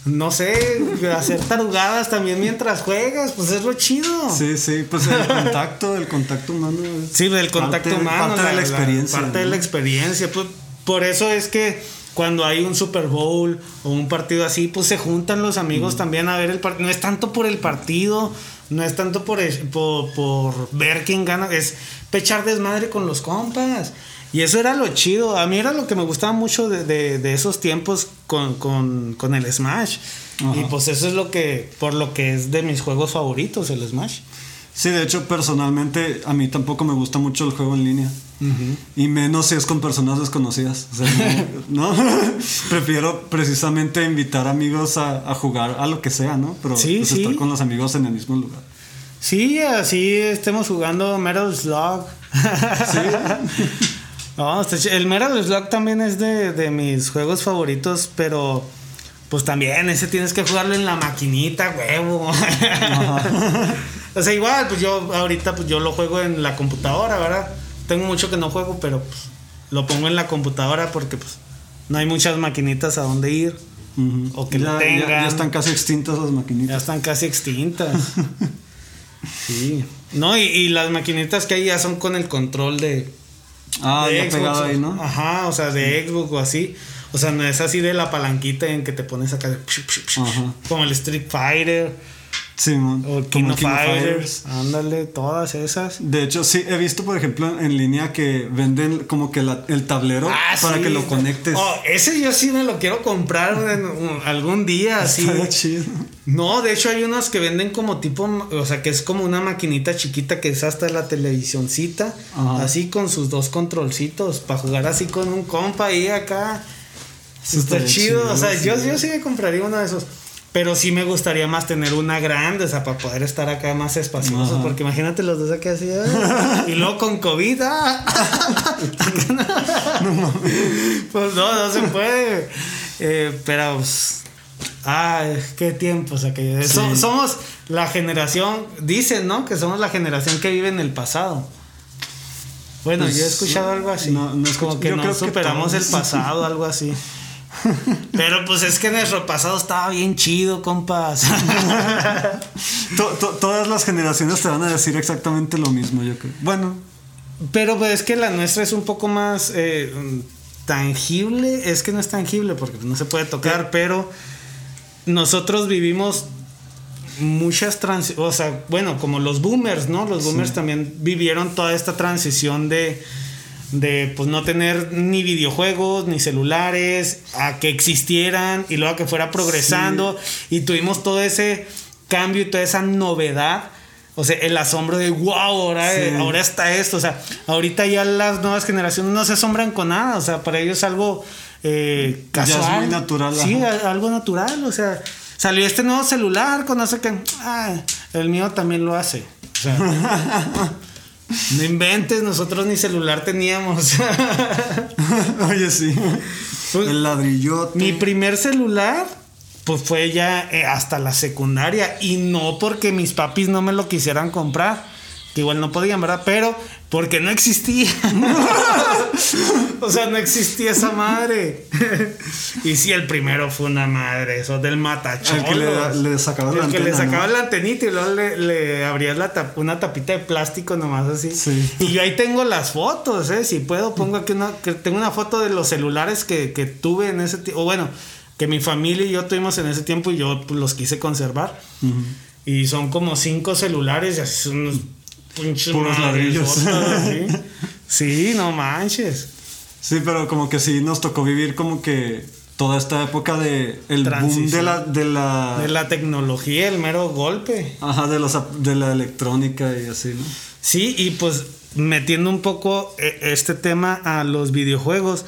B: no sé, hacer tarugadas también mientras juegas, pues es lo chido.
A: Sí, sí, pues el contacto, el contacto humano. es
B: Sí, del contacto
A: parte-
B: humano.
A: Parte de la experiencia.
B: parte de la experiencia. Pues, por eso es que cuando hay un Super Bowl o un partido así, pues se juntan los amigos también a ver el partido. No es tanto por el partido, no es tanto por, por, por ver quién gana, es pechar desmadre con los compas. Y eso era lo chido. A mí era lo que me gustaba mucho de, de- de esos tiempos con, con- con el Smash.
A: Ajá.
B: Y pues eso es lo que, por lo que es de mis juegos favoritos, el Smash.
A: Sí, de hecho, personalmente, a mí tampoco me gusta mucho el juego en línea. Y menos si es con personas desconocidas. O sea, <laughs> no, prefiero precisamente invitar amigos a, a jugar a lo que sea, ¿no? Pero
B: Sí,
A: pues,
B: sí.
A: estar con los amigos en el mismo lugar.
B: Sí, así estemos jugando Metal Slug. <laughs> No, el Metal Slug también es de, de mis juegos favoritos, pero pues también ese tienes que jugarlo en la maquinita, huevo. <laughs> o sea, igual, pues yo ahorita pues yo lo juego en la computadora, ¿verdad? Tengo mucho que no juego, pero pues, lo pongo en la computadora porque pues no hay muchas maquinitas a donde ir. O que
A: ya,
B: tengan.
A: Ya, ya, están casi extintas las maquinitas.
B: Ya están casi extintas. <laughs> sí. No, y, y, las maquinitas que hay ya son con el control de.
A: Ah,
B: de
A: ya pegado ahí, ¿no?
B: Ajá, o sea, de Xbox o así. O sea, no es así de la palanquita en que te pones acá de. Como el Street Fighter.
A: Sí, man.
B: O King, of, King Fighters. Fighters. Ándale, todas esas.
A: De hecho, sí, he visto, por ejemplo, en línea que venden como que la, el tablero
B: ah,
A: para
B: sí.
A: que lo conectes.
B: Oh, ese yo sí me lo quiero comprar en, algún día. <laughs> Así.
A: Chido.
B: No, de hecho hay unos que venden como tipo, o sea, que es como una maquinita chiquita que es hasta la televisioncita,
A: Ajá.
B: así con sus dos controlcitos, para jugar así con un compa ahí acá. Está chido,
A: chido,
B: o sea,
A: sí.
B: yo, yo sí me compraría uno de esos. Pero sí me gustaría más tener una grande, o sea, para poder estar acá más espaciosos.
A: Ajá.
B: Porque imagínate los dos aquí así. <laughs> y luego con COVID. ah. <laughs> Pues no, no se puede. Eh, pero, pues, ay, qué tiempos aquellos. So-
A: Sí.
B: somos la generación, dicen, ¿no? Que somos la generación que vive en el pasado. Bueno,
A: Pues,
B: yo he escuchado algo así.
A: no- no
B: como
A: escucho-
B: que
A: yo
B: no
A: creo que
B: superamos el pasado, algo así. <laughs> <laughs> Pero pues es que nuestro pasado estaba bien chido, compas. <laughs>
A: To- to- todas las generaciones te van a decir exactamente lo mismo, yo creo. Bueno,
B: Pero pues es que la nuestra es un poco más eh, tangible. Es que no es tangible porque no se puede tocar, pero nosotros vivimos muchas trans... O sea, bueno, como los boomers, ¿no? Los boomers también vivieron toda esta transición de de pues no tener ni videojuegos ni celulares a que existieran y luego a que fuera progresando. Y tuvimos todo ese cambio y toda esa novedad. O sea el asombro de wow ahora,
A: Sí.
B: ahora está esto o sea ahorita ya las nuevas generaciones no se asombran con nada. O sea para ellos es algo eh,
A: Ya es
B: casual.
A: muy natural,
B: sí
A: ajá.
B: algo natural. O sea salió este nuevo celular con no sé qué. Ah, el mío también lo hace. O sea <laughs> no inventes, nosotros ni celular teníamos. <laughs>
A: oye, sí.
B: Pues,
A: El ladrillote.
B: Mi primer celular, pues fue ya eh, hasta la secundaria. Y no porque mis papis no me lo quisieran comprar. Que igual no podían, ¿verdad? Pero porque no existía. <laughs> o sea, no existía esa madre. <laughs> y sí, el primero fue una madre, eso del matacholos.
A: El que le, le sacaba la
B: El que le sacaba
A: ¿no?
B: la antenita y luego le, le abrías la tap- una tapita de plástico nomás así.
A: Sí.
B: Y yo ahí tengo las fotos, ¿eh? Si puedo, pongo aquí una. Que tengo una foto de los celulares que, que tuve en ese tiempo. O bueno, que mi familia y yo tuvimos en ese tiempo y yo pues, los quise conservar. Y son como cinco celulares y así son unos pinches
A: Puros ladrillos. <laughs>
B: Sí, no manches.
A: Sí, pero como que sí nos tocó vivir como que toda esta época de el boom de la de la,
B: De la tecnología, el mero golpe.
A: ajá de los de la electrónica y así, ¿no?
B: Sí, y pues metiendo un poco eh, este tema a los videojuegos,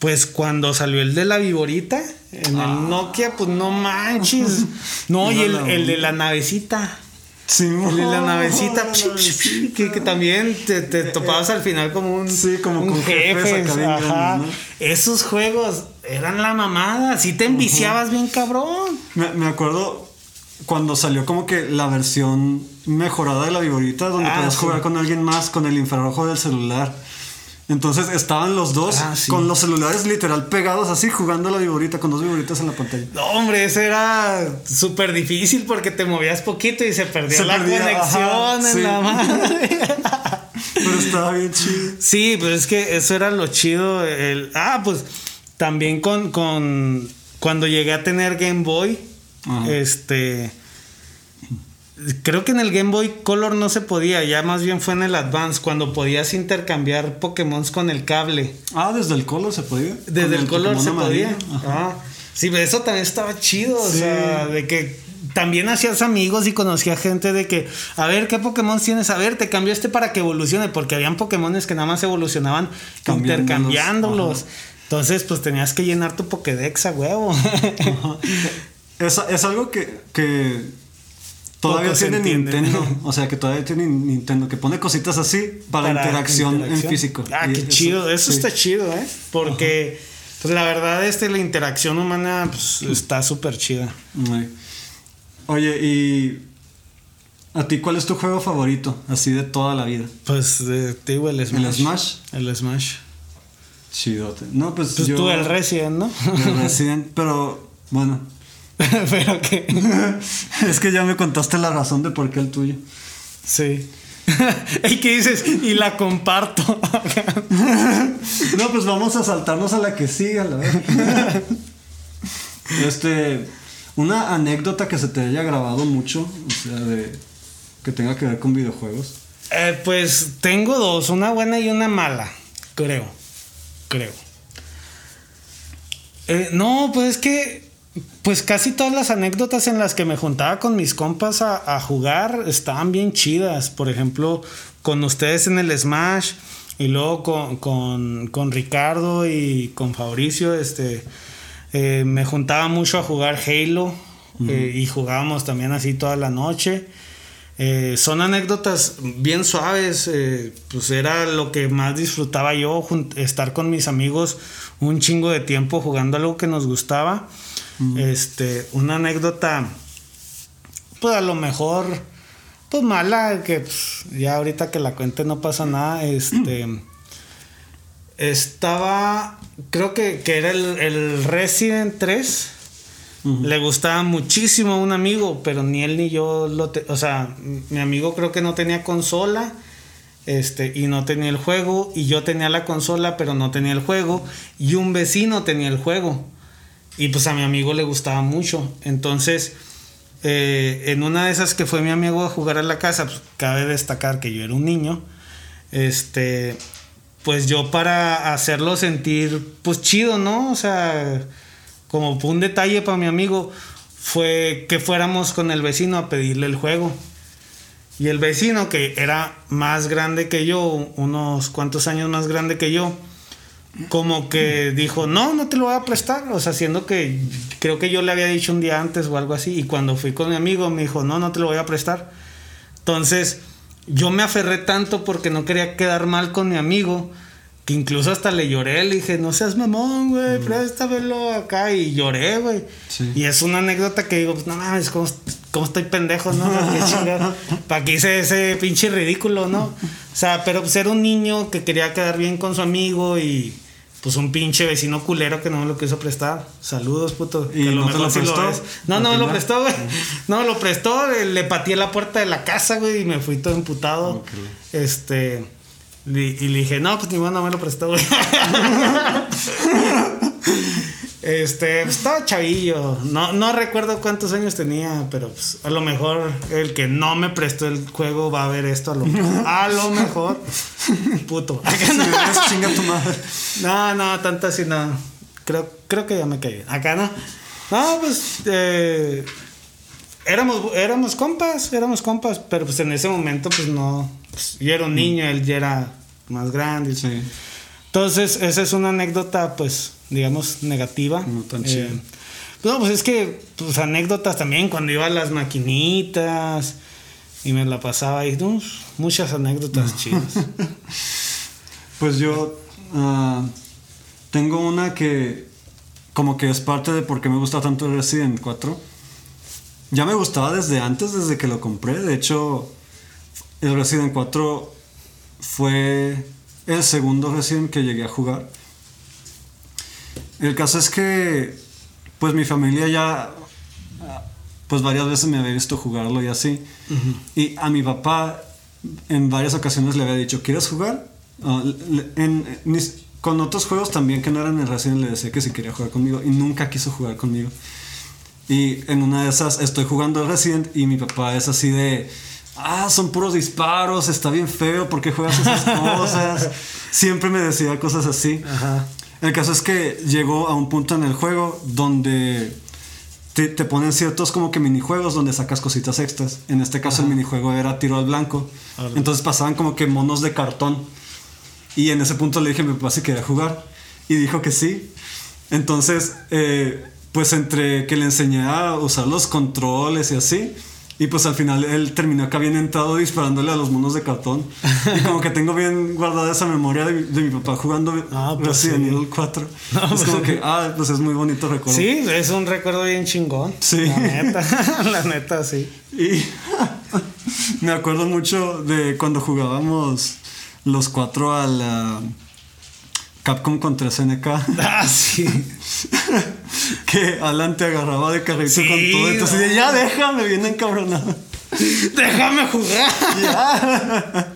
B: pues cuando salió el de la viborita en el Nokia, pues no manches. <laughs> No, y el, el de la navecita.
A: Sí,
B: la navecita,
A: la navecita.
B: que, que también te, te topabas al final como un,
A: Sí, como
B: un
A: con
B: jefe.
A: ¿no?
B: Esos juegos eran la mamada, si te enviciabas bien cabrón.
A: Me, me acuerdo cuando salió como que la versión mejorada de la viborita donde
B: Ah,
A: podías
B: sí.
A: jugar con alguien más con el infrarrojo del celular. Entonces estaban los dos
B: Ah, sí.
A: con los celulares literal pegados así jugando a la viborita con dos viboritas en la pantalla.
B: No, hombre, eso era súper difícil porque te movías poquito y se perdía
A: Se
B: la
A: perdía,
B: conexión
A: ajá,
B: en
A: sí.
B: la madre. <laughs>
A: Pero estaba bien chido.
B: Sí, pues es que eso era lo chido. El, ah, pues también con, con cuando llegué a tener Game Boy,
A: Ajá.
B: este creo que en el Game Boy Color no se podía, ya más bien fue en el Advance cuando podías intercambiar Pokémon con el cable.
A: Ah, desde el color se podía.
B: Desde el color
A: Pokémon
B: se
A: amarillo.
B: podía. Ah, sí, pero eso también estaba chido. O sea, de que también hacías amigos y conocía gente de que, a ver, ¿qué Pokémon tienes? A ver, te cambio este para que evolucione, porque habían Pokémones que nada más evolucionaban
A: Cambiándolos.
B: intercambiándolos.
A: Ajá.
B: Entonces, pues tenías que llenar tu Pokédex a huevo. <laughs>
A: Es, es algo que, que todavía tiene. Nintendo. <laughs> O sea, que todavía tiene Nintendo, que pone cositas así para, interacción, en físico.
B: Ah,
A: Y
B: qué
A: eso-
B: chido. Eso
A: sí.
B: está chido, ¿eh? Porque Pues la verdad, este, la interacción humana pues, está súper chida.
A: Oye, y ¿a ti cuál es tu juego favorito? Así de toda la vida.
B: Pues te digo el Smash.
A: ¿El Smash?
B: El Smash.
A: Chidote. No, pues,
B: pues
A: yo...
B: tú el Resident, ¿no?
A: El Resident, pero bueno. <laughs>
B: pero qué. <laughs>
A: es que ya me contaste la razón de por qué el tuyo.
B: Sí. <laughs> ¿Y qué dices? Y la comparto.
A: no, pues vamos a saltarnos a la que siga, la verdad. este, una anécdota que se te haya grabado mucho, o sea, de que tenga que ver con videojuegos.
B: Eh, pues tengo dos, una buena y una mala, creo, creo. Eh, no, pues es que pues casi todas las anécdotas en las que me juntaba con mis compas a, jugar estaban bien chidas. Por ejemplo, con ustedes en el Smash y luego con, Ricardo y con Fabricio, este, eh, me juntaba mucho a jugar Halo eh, y jugábamos también así toda la noche. Eh, son anécdotas bien suaves, pues era lo que más disfrutaba yo, estar con mis amigos un chingo de tiempo jugando algo que nos gustaba. Este, una anécdota, pues a lo mejor, pues mala, que pues, ya ahorita que la cuente no pasa nada. Este, <clears throat> estaba, creo que, era el, Resident 3. Le gustaba muchísimo a un amigo, pero ni él ni yo lo... o sea, mi amigo creo que no tenía consola este, y no tenía el juego, y yo tenía la consola, pero no tenía el juego, y un vecino tenía el juego. Y pues a mi amigo le gustaba mucho. Entonces, eh, en una de esas que fue mi amigo a jugar a la casa, pues cabe destacar que yo era un niño. Este, pues yo para hacerlo sentir, pues chido, ¿no? O sea, como un detalle para mi amigo, fue que fuéramos con el vecino a pedirle el juego. Y el vecino, que era más grande que yo, unos cuantos años más grande que yo, como que dijo, no, no te lo voy a prestar. O sea, siendo que creo que yo le había dicho un día antes o algo así. Y cuando fui con mi amigo me dijo, no, no te lo voy a prestar. Entonces, yo me aferré tanto porque no quería quedar mal con mi amigo. Que incluso hasta le lloré, le dije, no seas mamón, güey, mm. préstamelo acá. Y lloré, güey. Y es una anécdota que digo, pues no mames, ¿cómo, cómo estoy pendejo, no? ¿Para qué hice ese pinche ridículo, no? O sea, pero pues era un niño que quería quedar bien con su amigo y pues un pinche vecino culero que no me lo quiso prestar. Saludos, puto.
A: ¿Y no te lo prestó?
B: no, no me lo prestó, güey. No me lo prestó, le pateé la puerta de la casa, güey, y me fui todo emputado. Este. Y, le dije, no, pues ni modo, no me lo prestó, güey. <laughs> Este, pues, estaba chavillo. No, no recuerdo cuántos años tenía, pero pues, a lo mejor el que no me prestó el juego va a ver esto. A lo, a lo mejor. Puto. <laughs>
A: chinga tu madre.
B: No, no, tanto así no. Creo, creo que ya me caí. Acá no. No, pues. Eh, éramos, éramos compas, éramos compas, pero pues en ese momento, pues no. Pues, yo era un niño, él ya era más grande. Sí. Entonces, esa es una anécdota, pues digamos, negativa.
A: No tan eh,
B: No, pues es que, pues anécdotas también, cuando iba a las maquinitas y me la pasaba ahí, muchas anécdotas chidas. <laughs>
A: pues yo ah, tengo una que como que es parte de por qué me gusta tanto Resident 4. Ya me gustaba desde antes, desde que lo compré. De hecho, el Resident 4 fue el segundo Resident que llegué a jugar. El caso es que, pues mi familia ya, pues varias veces me había visto jugarlo y así. Y a mi papá en varias ocasiones le había dicho, ¿quieres jugar? Ah, con otros juegos también que no eran el Resident le decía que si quería jugar conmigo y nunca quiso jugar conmigo. Y en una de esas estoy jugando Resident y mi papá es así de, ah, son puros disparos, está bien feo, ¿por qué juegas esas <laughs> cosas? Siempre me decía cosas así. Ajá. El caso es que llegó a un punto en el juego donde te, ponen ciertos como que minijuegos donde sacas cositas extras. En este caso el minijuego era tiro al blanco. Entonces pasaban como que monos de cartón. Y en ese punto le dije a mi papá si quería jugar. Y dijo que sí. Entonces, eh, pues entre que le enseñé a usar los controles y así, Y pues al final él terminó acá bien entrado disparándole a los monos de cartón. Y como que tengo bien guardada esa memoria de, mi papá jugando
B: Ah, pues
A: Resident
B: sí.
A: Evil 4.
B: No,
A: es
B: pues
A: como
B: sí.
A: que, ah, pues es muy bonito recuerdo.
B: Sí, es un recuerdo bien chingón.
A: Sí.
B: La neta, <laughs> la neta, sí.
A: Y <laughs> me acuerdo mucho de cuando jugábamos los cuatro a la Capcom contra SNK.
B: Ah, <laughs> sí.
A: que Alan te agarraba de carrito
B: Sí,
A: con todo. Entonces,
B: no.
A: ya déjame, bien encabronado.
B: Déjame jugar.
A: ya.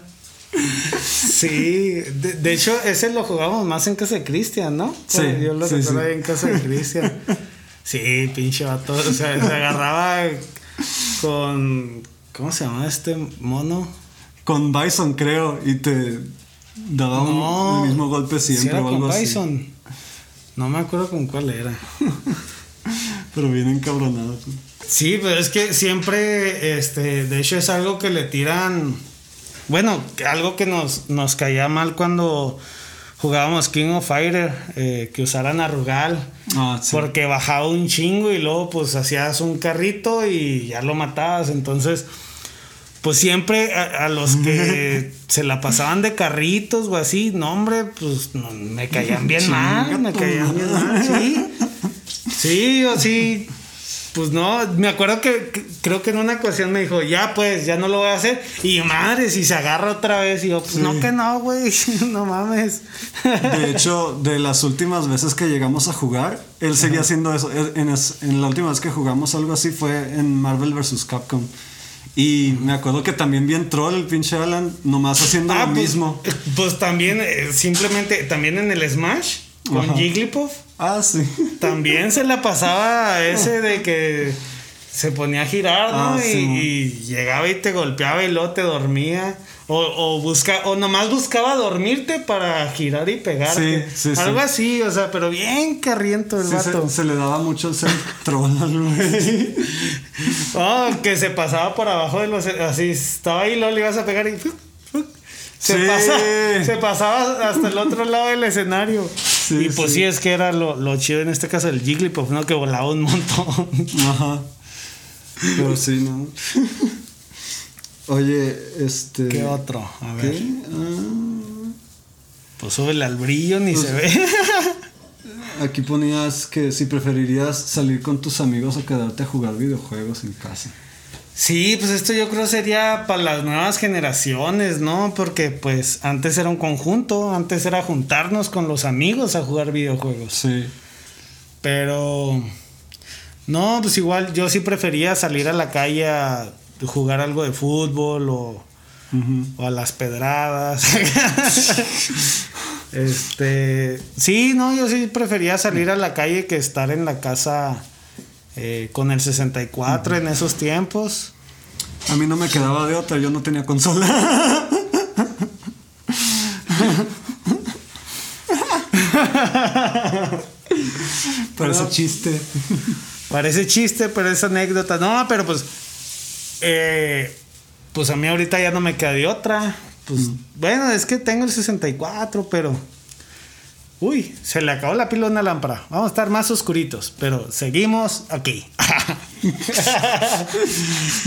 B: Sí, de, de hecho, ese lo jugamos más en casa de Cristian, ¿no?
A: Sí,
B: Yo lo
A: sí,
B: recuerdo
A: sí.
B: ahí en casa de Cristian. Sí, pinche vato. O sea, se agarraba con. ¿Cómo se llama este mono?
A: Con Bison, creo, y te daba un- el mismo golpe siempre
B: era
A: o algo
B: con
A: así.
B: No me acuerdo con cuál era. <laughs>
A: Pero bien encabronado.
B: Sí, pero es que siempre, este, de hecho es algo que le tiran, bueno, algo que nos, nos caía mal cuando jugábamos King of Fighter, eh, que usaran a Rugal,
A: Ah, sí.
B: porque bajaba un chingo y luego pues hacías un carrito y ya lo matabas, entonces... Pues siempre a, a los que <laughs> se la pasaban de carritos o así, no hombre, pues no, me caían bien mal, me caían bien mal, sí. Sí, o sí. Pues no, me acuerdo que, que- creo que en una ocasión me dijo, ya pues, ya no lo voy a hacer. Y madre, si se agarra otra vez. Y yo, pues no que no, güey, <laughs> no mames.
A: De hecho, de las últimas veces que llegamos a jugar, él seguía haciendo eso. En, es- en la última vez que jugamos algo así fue en Marvel vs. Capcom. Y me acuerdo que también bien troll el pinche Alan, nomás haciendo
B: Ah,
A: lo
B: pues,
A: mismo.
B: eh, Pues también, eh, simplemente, también en el Smash, con
A: Ajá.
B: Jigglypuff,
A: Ah, sí.
B: también se la pasaba ese de que se ponía a girar, ¿no?
A: Ah,
B: y, y llegaba y te golpeaba y luego te dormía. O, o, busca, o nomás buscaba dormirte para girar y pegarte.
A: Sí, sí, sí.
B: Algo así, o sea, pero bien carriento el vato.
A: se, se le daba mucho el ser <laughs> troll al güey. <laughs>
B: Oh, que se pasaba por abajo de los. Así estaba ahí, luego le ibas a pegar y. Se, pasa- se pasaba hasta el otro lado del escenario.
A: Sí,
B: y pues sí. es que era lo, lo chido en este caso el Jigglypuff, ¿no? Que volaba un montón.
A: Ajá. Pero sí, ¿no? <laughs> Oye, este.
B: ¿Qué otro? A ver.
A: ¿Qué? Ah,
B: Pues súbele al brillo, ni
A: Pues-
B: se ve. <laughs>
A: aquí ponías que si preferirías salir con tus amigos o quedarte a jugar videojuegos en casa.
B: Sí, pues esto yo creo sería para las nuevas generaciones, ¿no? Porque pues antes era un conjunto, antes era juntarnos con los amigos a jugar videojuegos.
A: Sí.
B: Pero no, pues igual yo sí prefería salir a la calle a jugar algo de fútbol o, a las pedradas. <laughs> este, sí, no, yo sí prefería salir a la calle que estar en la casa eh, con el 64 en esos tiempos.
A: A mí no me quedaba de otra, yo no tenía consola. <laughs> Parece chiste.
B: Parece chiste, pero es anécdota. No, pero pues. Eh, pues a mí ahorita ya no me queda de otra. Pues bueno, es que tengo el 64, pero. Uy, se le acabó la pila a una lámpara. Vamos a estar más oscuritos, pero seguimos aquí. <laughs>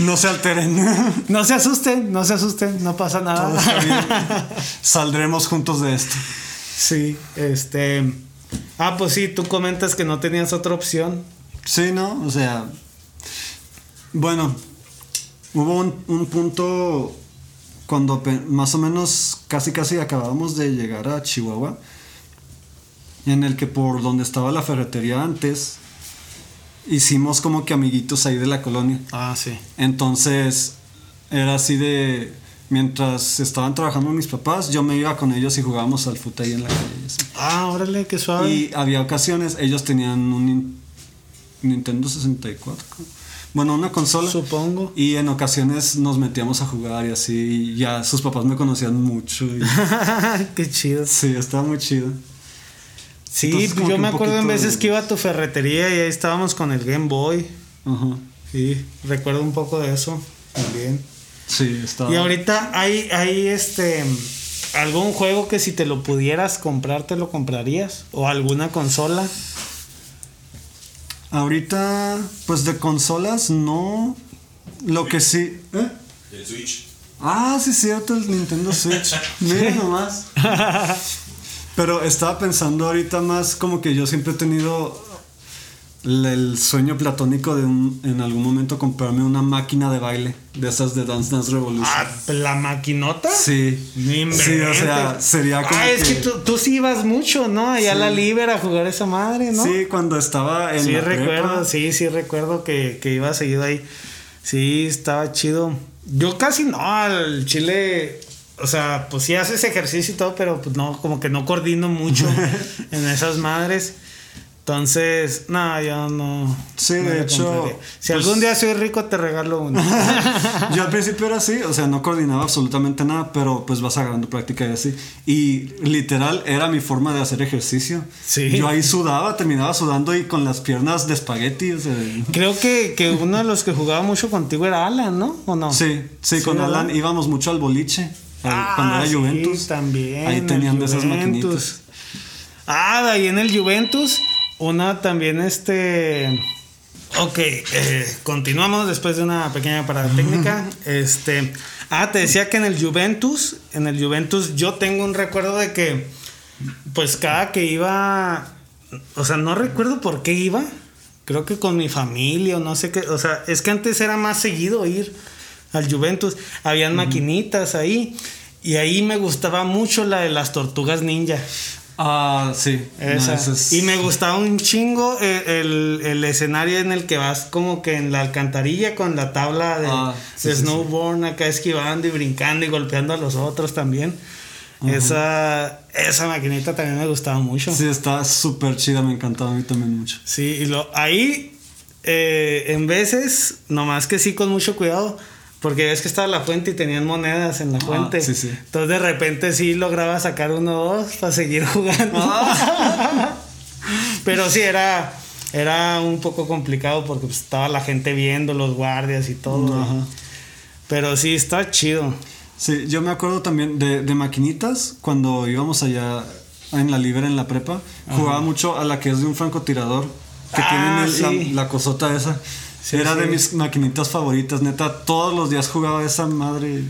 A: No se alteren.
B: no se asusten, no se asusten, no pasa nada. <laughs>
A: Saldremos juntos de esto.
B: sí, este. Ah, pues sí, tú comentas que no tenías otra opción.
A: Sí, ¿no? O sea, bueno, hubo un, un punto cuando más o menos casi casi acabábamos de llegar a Chihuahua, en el que por donde estaba la ferretería antes, hicimos como que amiguitos ahí de la colonia.
B: Ah, sí.
A: Entonces, era así de, mientras estaban trabajando mis papás, yo me iba con ellos y jugábamos al fútbol ahí en la calle. así.
B: Ah, órale, qué suave.
A: Y había ocasiones, ellos tenían un Nin- Nintendo 64. Bueno, una consola.
B: Supongo.
A: Y en ocasiones nos metíamos a jugar y así. Y ya sus papás me conocían mucho. y- <laughs>
B: qué chido.
A: sí, estaba muy chido.
B: Sí,
A: Entonces,
B: pues yo me acuerdo en veces
A: de-
B: que iba a tu ferretería y ahí estábamos con el Game Boy.
A: Ajá.
B: Sí, recuerdo un poco de eso también.
A: Sí, estaba.
B: Y ahorita hay, hay este algún juego que si te lo pudieras comprar, te lo comprarías. O alguna consola.
A: Ahorita, pues de consolas no. lo que sí. ¿eh?
C: El Switch.
A: Ah, sí, cierto, el Nintendo Switch. Mira nomás. Pero estaba pensando ahorita más como que yo siempre he tenido el- sueño platónico de un- en algún momento comprarme una máquina de baile de esas de Dance Dance Revolution.
B: Ah, la maquinota.
A: sí. Sí, o sea, sería como
B: Ah, es que
A: que-
B: tú, tú sí ibas mucho, ¿no? Allá a la
A: Sí.
B: Liber a jugar esa madre, ¿no?
A: Sí, cuando estaba en
B: Sí,
A: la
B: recuerdo,
A: prepa.
B: sí, sí recuerdo que, que iba seguido ahí. Sí, estaba chido. Yo casi no, al chile, o sea, pues sí haces ejercicio y todo, pero pues no, como que no coordino mucho <laughs> en esas madres. Entonces, no, yo no.
A: Sí,
B: no
A: de hecho,
B: compraría. Si
A: pues-
B: algún día soy rico, te regalo uno. <laughs> <laughs>
A: Yo al principio era así, o sea, no coordinaba absolutamente nada, pero pues vas agarrando práctica y así. Y literal era mi forma de hacer ejercicio.
B: Sí.
A: Yo ahí sudaba, terminaba sudando y con las piernas de espagueti. o sea,
B: Creo que, que uno de los que jugaba mucho contigo era Alan, ¿no? ¿O no?
A: sí, sí, con. Alan íbamos mucho al boliche. al-
B: Ah,
A: cuando era
B: sí,
A: Juventus.
B: también.
A: Ahí tenían de esas maquinitas.
B: Ah, de ahí en el Juventus. Una también, este. Ok, eh, continuamos después de una pequeña parada técnica. Este. Ah, te decía que en el Juventus, en el Juventus, yo tengo un recuerdo de que, pues cada que iba, o sea, no recuerdo por qué iba. Creo que con mi familia o no sé qué. O sea, es que antes era más seguido ir al Juventus. Habían maquinitas ahí. Y ahí me gustaba mucho la de las tortugas ninja.
A: Ah, sí.
B: Esa.
A: es-
B: Y me gustaba un chingo eh, el, el escenario en el que vas como que en la alcantarilla con la tabla de,
A: Ah, sí,
B: de
A: sí, sí.
B: snowboard acá esquivando y brincando y golpeando a los otros también. Esa, esa maquinita también me gustaba mucho.
A: Sí, estaba súper chida, me encantaba a mí también mucho.
B: Sí, y lo, ahí eh, en veces, nomás que sí con mucho cuidado, porque ves que estaba la fuente y tenían monedas en la fuente.
A: Ah, sí, sí.
B: Entonces de repente sí lograba sacar uno o dos para seguir <laughs> jugando.
A: Ah. <laughs>
B: Pero sí era, era un poco complicado porque pues, estaba la gente viendo, los guardias y todo.
A: Ajá.
B: Pero sí, está chido.
A: Sí, yo me acuerdo también de, de maquinitas cuando íbamos allá en la Libre en la prepa. Jugaba mucho a la que es de un francotirador. Que
B: Ah,
A: tienen el-
B: sí.
A: la, la cosota esa.
B: Sí,
A: Era de mis maquinitas favoritas, neta. Todos los días jugaba esa madre.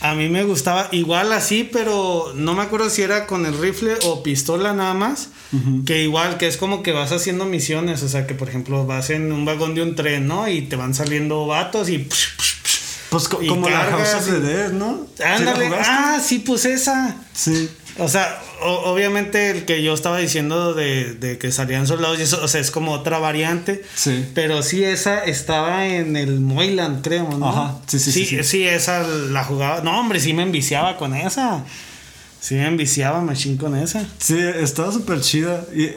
B: A mí me gustaba igual así, pero no me acuerdo si era con el rifle o pistola nada más. Que igual, que es como que vas haciendo misiones. O sea, que por ejemplo vas en un vagón de un tren, ¿no? Y te van saliendo vatos y...
A: Pues co- como la House of the Dead, ¿no? ¿Sí la
B: Ándale. ah, sí, pues esa.
A: Sí.
B: O sea, o- obviamente el que yo estaba diciendo de, de que salían soldados y eso, o sea, es como otra variante.
A: Sí.
B: Pero sí, esa estaba en el Moyland, creo, ¿no?
A: Ajá, sí, sí, sí, sí.
B: esa la jugaba. No, hombre, sí me enviciaba con esa. Sí me enviciaba machín con esa.
A: Sí, estaba súper chida. Y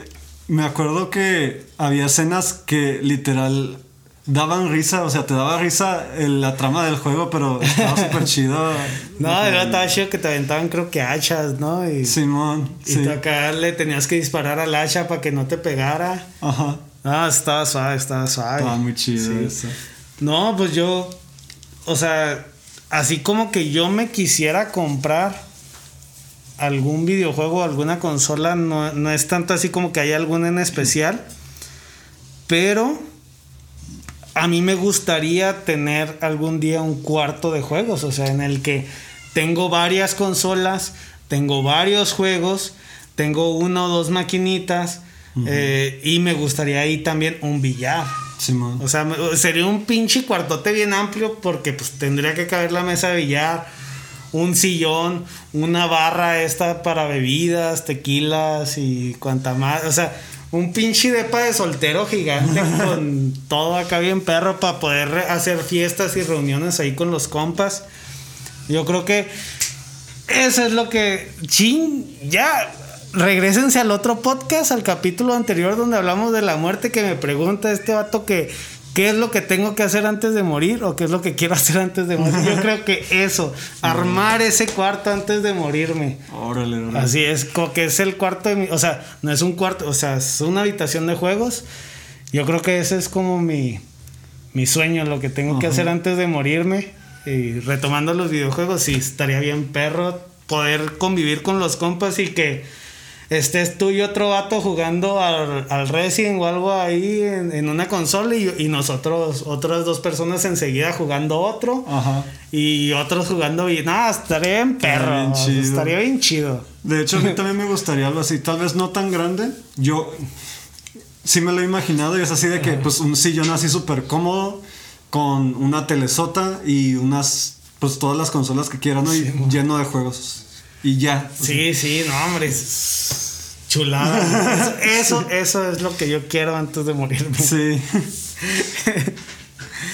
A: me acuerdo que había escenas que literal daban risa, o sea, te daba risa el- la trama del juego, pero estaba <laughs> súper chido.
B: No, era estaba chido que te aventaban, creo que hachas, ¿no? Y,
A: Simón,
B: y
A: sí.
B: acá le tenías que disparar al hacha para que no te pegara.
A: Ajá.
B: Ah, estaba suave, estaba suave.
A: Estaba muy chido
B: Sí.
A: eso.
B: No, pues yo, o sea, así como que yo me quisiera comprar algún videojuego, alguna consola, no, no es tanto así como que hay alguna en especial, pero a mí me gustaría tener algún día un cuarto de juegos, o sea, en el que tengo varias consolas, tengo varios juegos, tengo uno o dos maquinitas eh, y me gustaría ahí también un billar. O sea, sería un pinche cuartote bien amplio porque pues tendría que caber la mesa de billar, un sillón, una barra esta para bebidas, tequilas y cuanta más. O sea, un pinche depa de soltero gigante <laughs> con todo acá bien perro para poder hacer fiestas y reuniones ahí con los compas. Yo creo que eso es lo que... Chin, ya. Regrésense al otro podcast, al capítulo anterior donde hablamos de la muerte, que me pregunta este vato que qué es lo que tengo que hacer antes de morir o qué es lo que quiero <laughs> hacer antes de morir. Yo creo que eso, armar ese cuarto antes de morirme.
A: Órale, órale.
B: Así es, como que es el cuarto de mi, o sea, no es un cuarto, o sea, es una habitación de juegos. Yo creo que ese es como mi, mi sueño, lo que tengo que
A: Ajá.
B: hacer antes de morirme. Y retomando los videojuegos, sí, estaría bien perro poder convivir con los compas y que estés tú y otro vato jugando al, al Resident o algo ahí en, una consola y, nosotros, otras dos personas enseguida jugando otro. Ajá. Y otros jugando bien. Nada, estaría bien perro. Estaría bien chido.
A: De hecho, a mí también me gustaría algo así. Tal vez no tan grande. Yo sí me lo he imaginado y es así de que, pues, un sillón así súper cómodo con una telesota y unas, pues, todas las consolas que quieran, Y lleno de juegos. Y ya.
B: Sí, sí, no, hombre. Chulada. Eso, <laughs> eso, es lo que yo quiero antes de morirme.
A: Sí.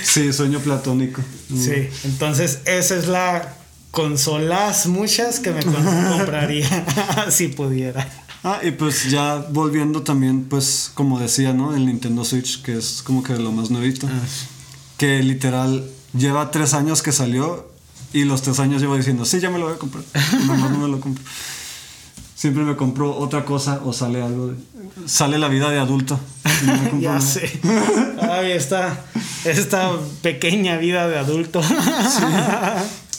A: Sí, sueño platónico.
B: Sí, entonces esa es la consolas muchas que me compraría <laughs> si pudiera.
A: Ah, y pues ya volviendo también, pues como decía, ¿no? El Nintendo Switch, que es como que lo más nuevito. Ah. Que literal lleva tres años que salió y los tres años llevo diciendo, sí, ya me lo voy a comprar. no me lo compro. Siempre me compro otra cosa o sale algo. sale la vida de adulto. <laughs>
B: ya sé. Ay, esta, esta pequeña vida de adulto.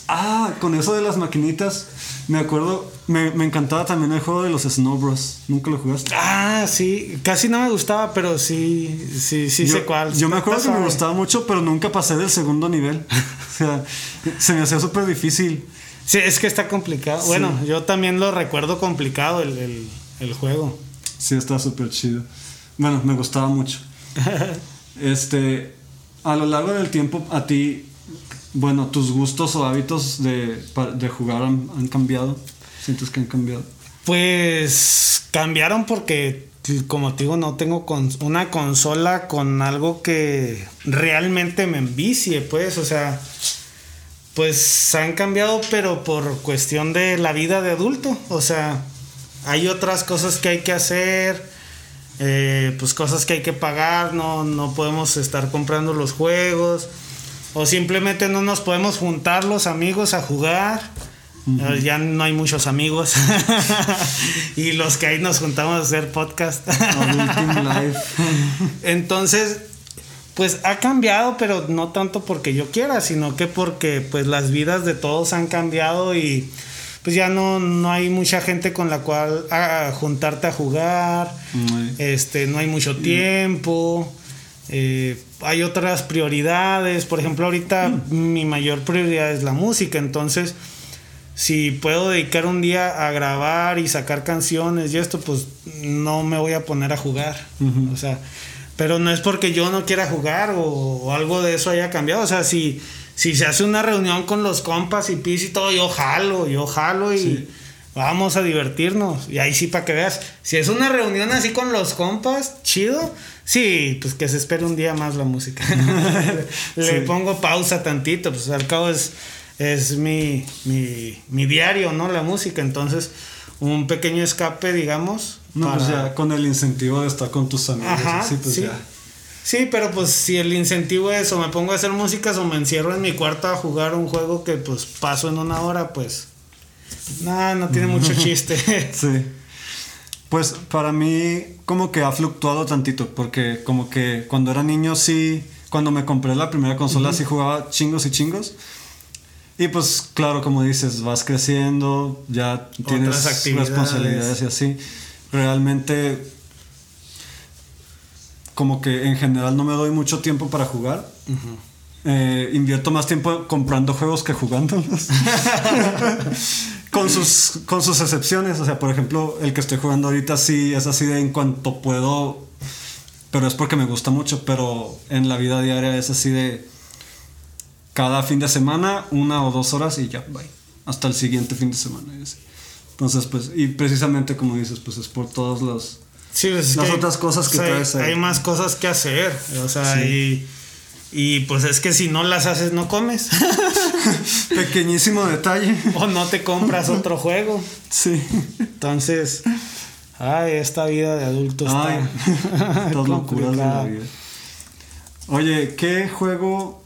A: Ah, con eso de las maquinitas. Me acuerdo, me, encantaba también el juego de los Snow Bros. ¿Nunca lo jugaste?
B: Ah, sí. Casi no me gustaba, pero sí, sí, sí sé cuál.
A: Yo me acuerdo que me gustaba mucho, pero nunca pasé del segundo nivel. <laughs> o sea, se me hacía súper difícil.
B: Sí, es que está complicado. Bueno, yo también lo recuerdo complicado el, juego.
A: Sí, está súper chido. Bueno, me gustaba mucho. <laughs> este, a lo largo del tiempo, a ti bueno, tus gustos o hábitos de, jugar han, cambiado. ¿Sientes que han cambiado?
B: Pues cambiaron porque, como te digo, no tengo una consola con algo que realmente me envicie, pues, o sea, pues han cambiado, pero por cuestión de la vida de adulto, o sea, hay otras cosas que hay que hacer. Eh, pues cosas que hay que pagar, no, no podemos estar comprando los juegos o simplemente no nos podemos juntar los amigos a jugar. Ya no hay muchos amigos. <laughs> y los que ahí nos juntamos a hacer podcast. <laughs> Entonces, pues ha cambiado, pero no tanto porque yo quiera, sino que porque pues las vidas de todos han cambiado y pues ya no, no hay mucha gente con la cual a, juntarte a jugar. Este, no hay mucho tiempo. Eh, hay otras prioridades. Por ejemplo, ahorita mm. mi mayor prioridad es la música. Entonces, si puedo dedicar un día a grabar y sacar canciones y esto, pues no me voy a poner a jugar. O sea, pero no es porque yo no quiera jugar o, algo de eso haya cambiado. O sea, si, si se hace una reunión con los compas y pis y todo, yo jalo, yo jalo y vamos a divertirnos. Y ahí sí, para que veas, si es una reunión así con los compas, chido Sí, pues que se espere un día más la música. <laughs> Le pongo pausa tantito, pues al cabo es, es mi, mi, diario, ¿no? La música, entonces un pequeño escape, digamos.
A: No, pues ya con el incentivo de estar con tus amigos. Ajá, pues
B: sí.
A: ya.
B: Sí, pero pues si el incentivo es o me pongo a hacer músicas o me encierro en mi cuarto a jugar un juego que pues paso en una hora, pues nada, no tiene mucho <laughs> chiste.
A: sí. Pues para mí como que ha fluctuado tantito, porque como que cuando era niño sí, cuando me compré la primera consola sí jugaba chingos y chingos. Y pues claro, como dices, vas creciendo, ya tienes responsabilidades y así. Realmente como que en general no me doy mucho tiempo para jugar. Eh, invierto más tiempo comprando juegos que jugándolos. <laughs> con, sus, con sus excepciones. O sea, por ejemplo, el que estoy jugando ahorita sí es así de en cuanto puedo. Pero es porque me gusta mucho. Pero en la vida diaria es así de. Cada fin de semana, una o dos horas y ya, bye. Hasta el siguiente fin de semana. Entonces, pues, y precisamente como dices, pues es por todos los.
B: Sí,
A: las otras cosas que traes
B: Hay más cosas que hacer. O sea, y y pues es que si no las haces, no comes. <laughs> <laughs>
A: Pequeñísimo detalle.
B: O no te compras otro <laughs> juego.
A: Sí.
B: Entonces, ay, esta vida de adulto está.
A: Todas <laughs> locuras de la vida. Oye, ¿qué juego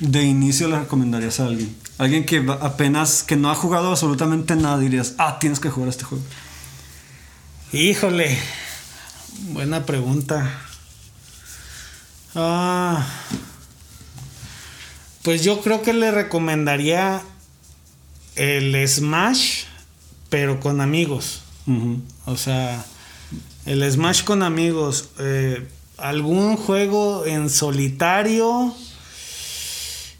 A: de inicio le recomendarías a alguien? Alguien que apenas, que no ha jugado absolutamente nada, dirías, ah, tienes que jugar este juego.
B: Híjole, buena pregunta. Ah, pues yo creo que le recomendaría el Smash, pero con amigos. O sea, el Smash con amigos. Eh, ¿Algún juego en solitario?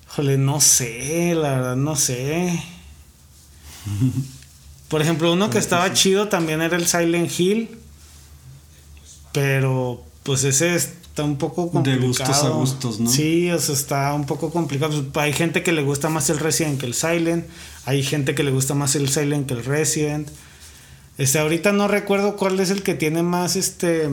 B: Híjole, no sé, la verdad, no sé. <laughs> Por ejemplo, uno que estaba chido también era el Silent Hill. Pero, pues ese está un poco complicado.
A: De gustos a gustos, ¿no?
B: Sí, o sea, está un poco complicado. Pues, hay gente que le gusta más el Resident que el Silent. Hay gente que le gusta más el Silent que el Resident. Este, ahorita no recuerdo cuál es el que tiene más este.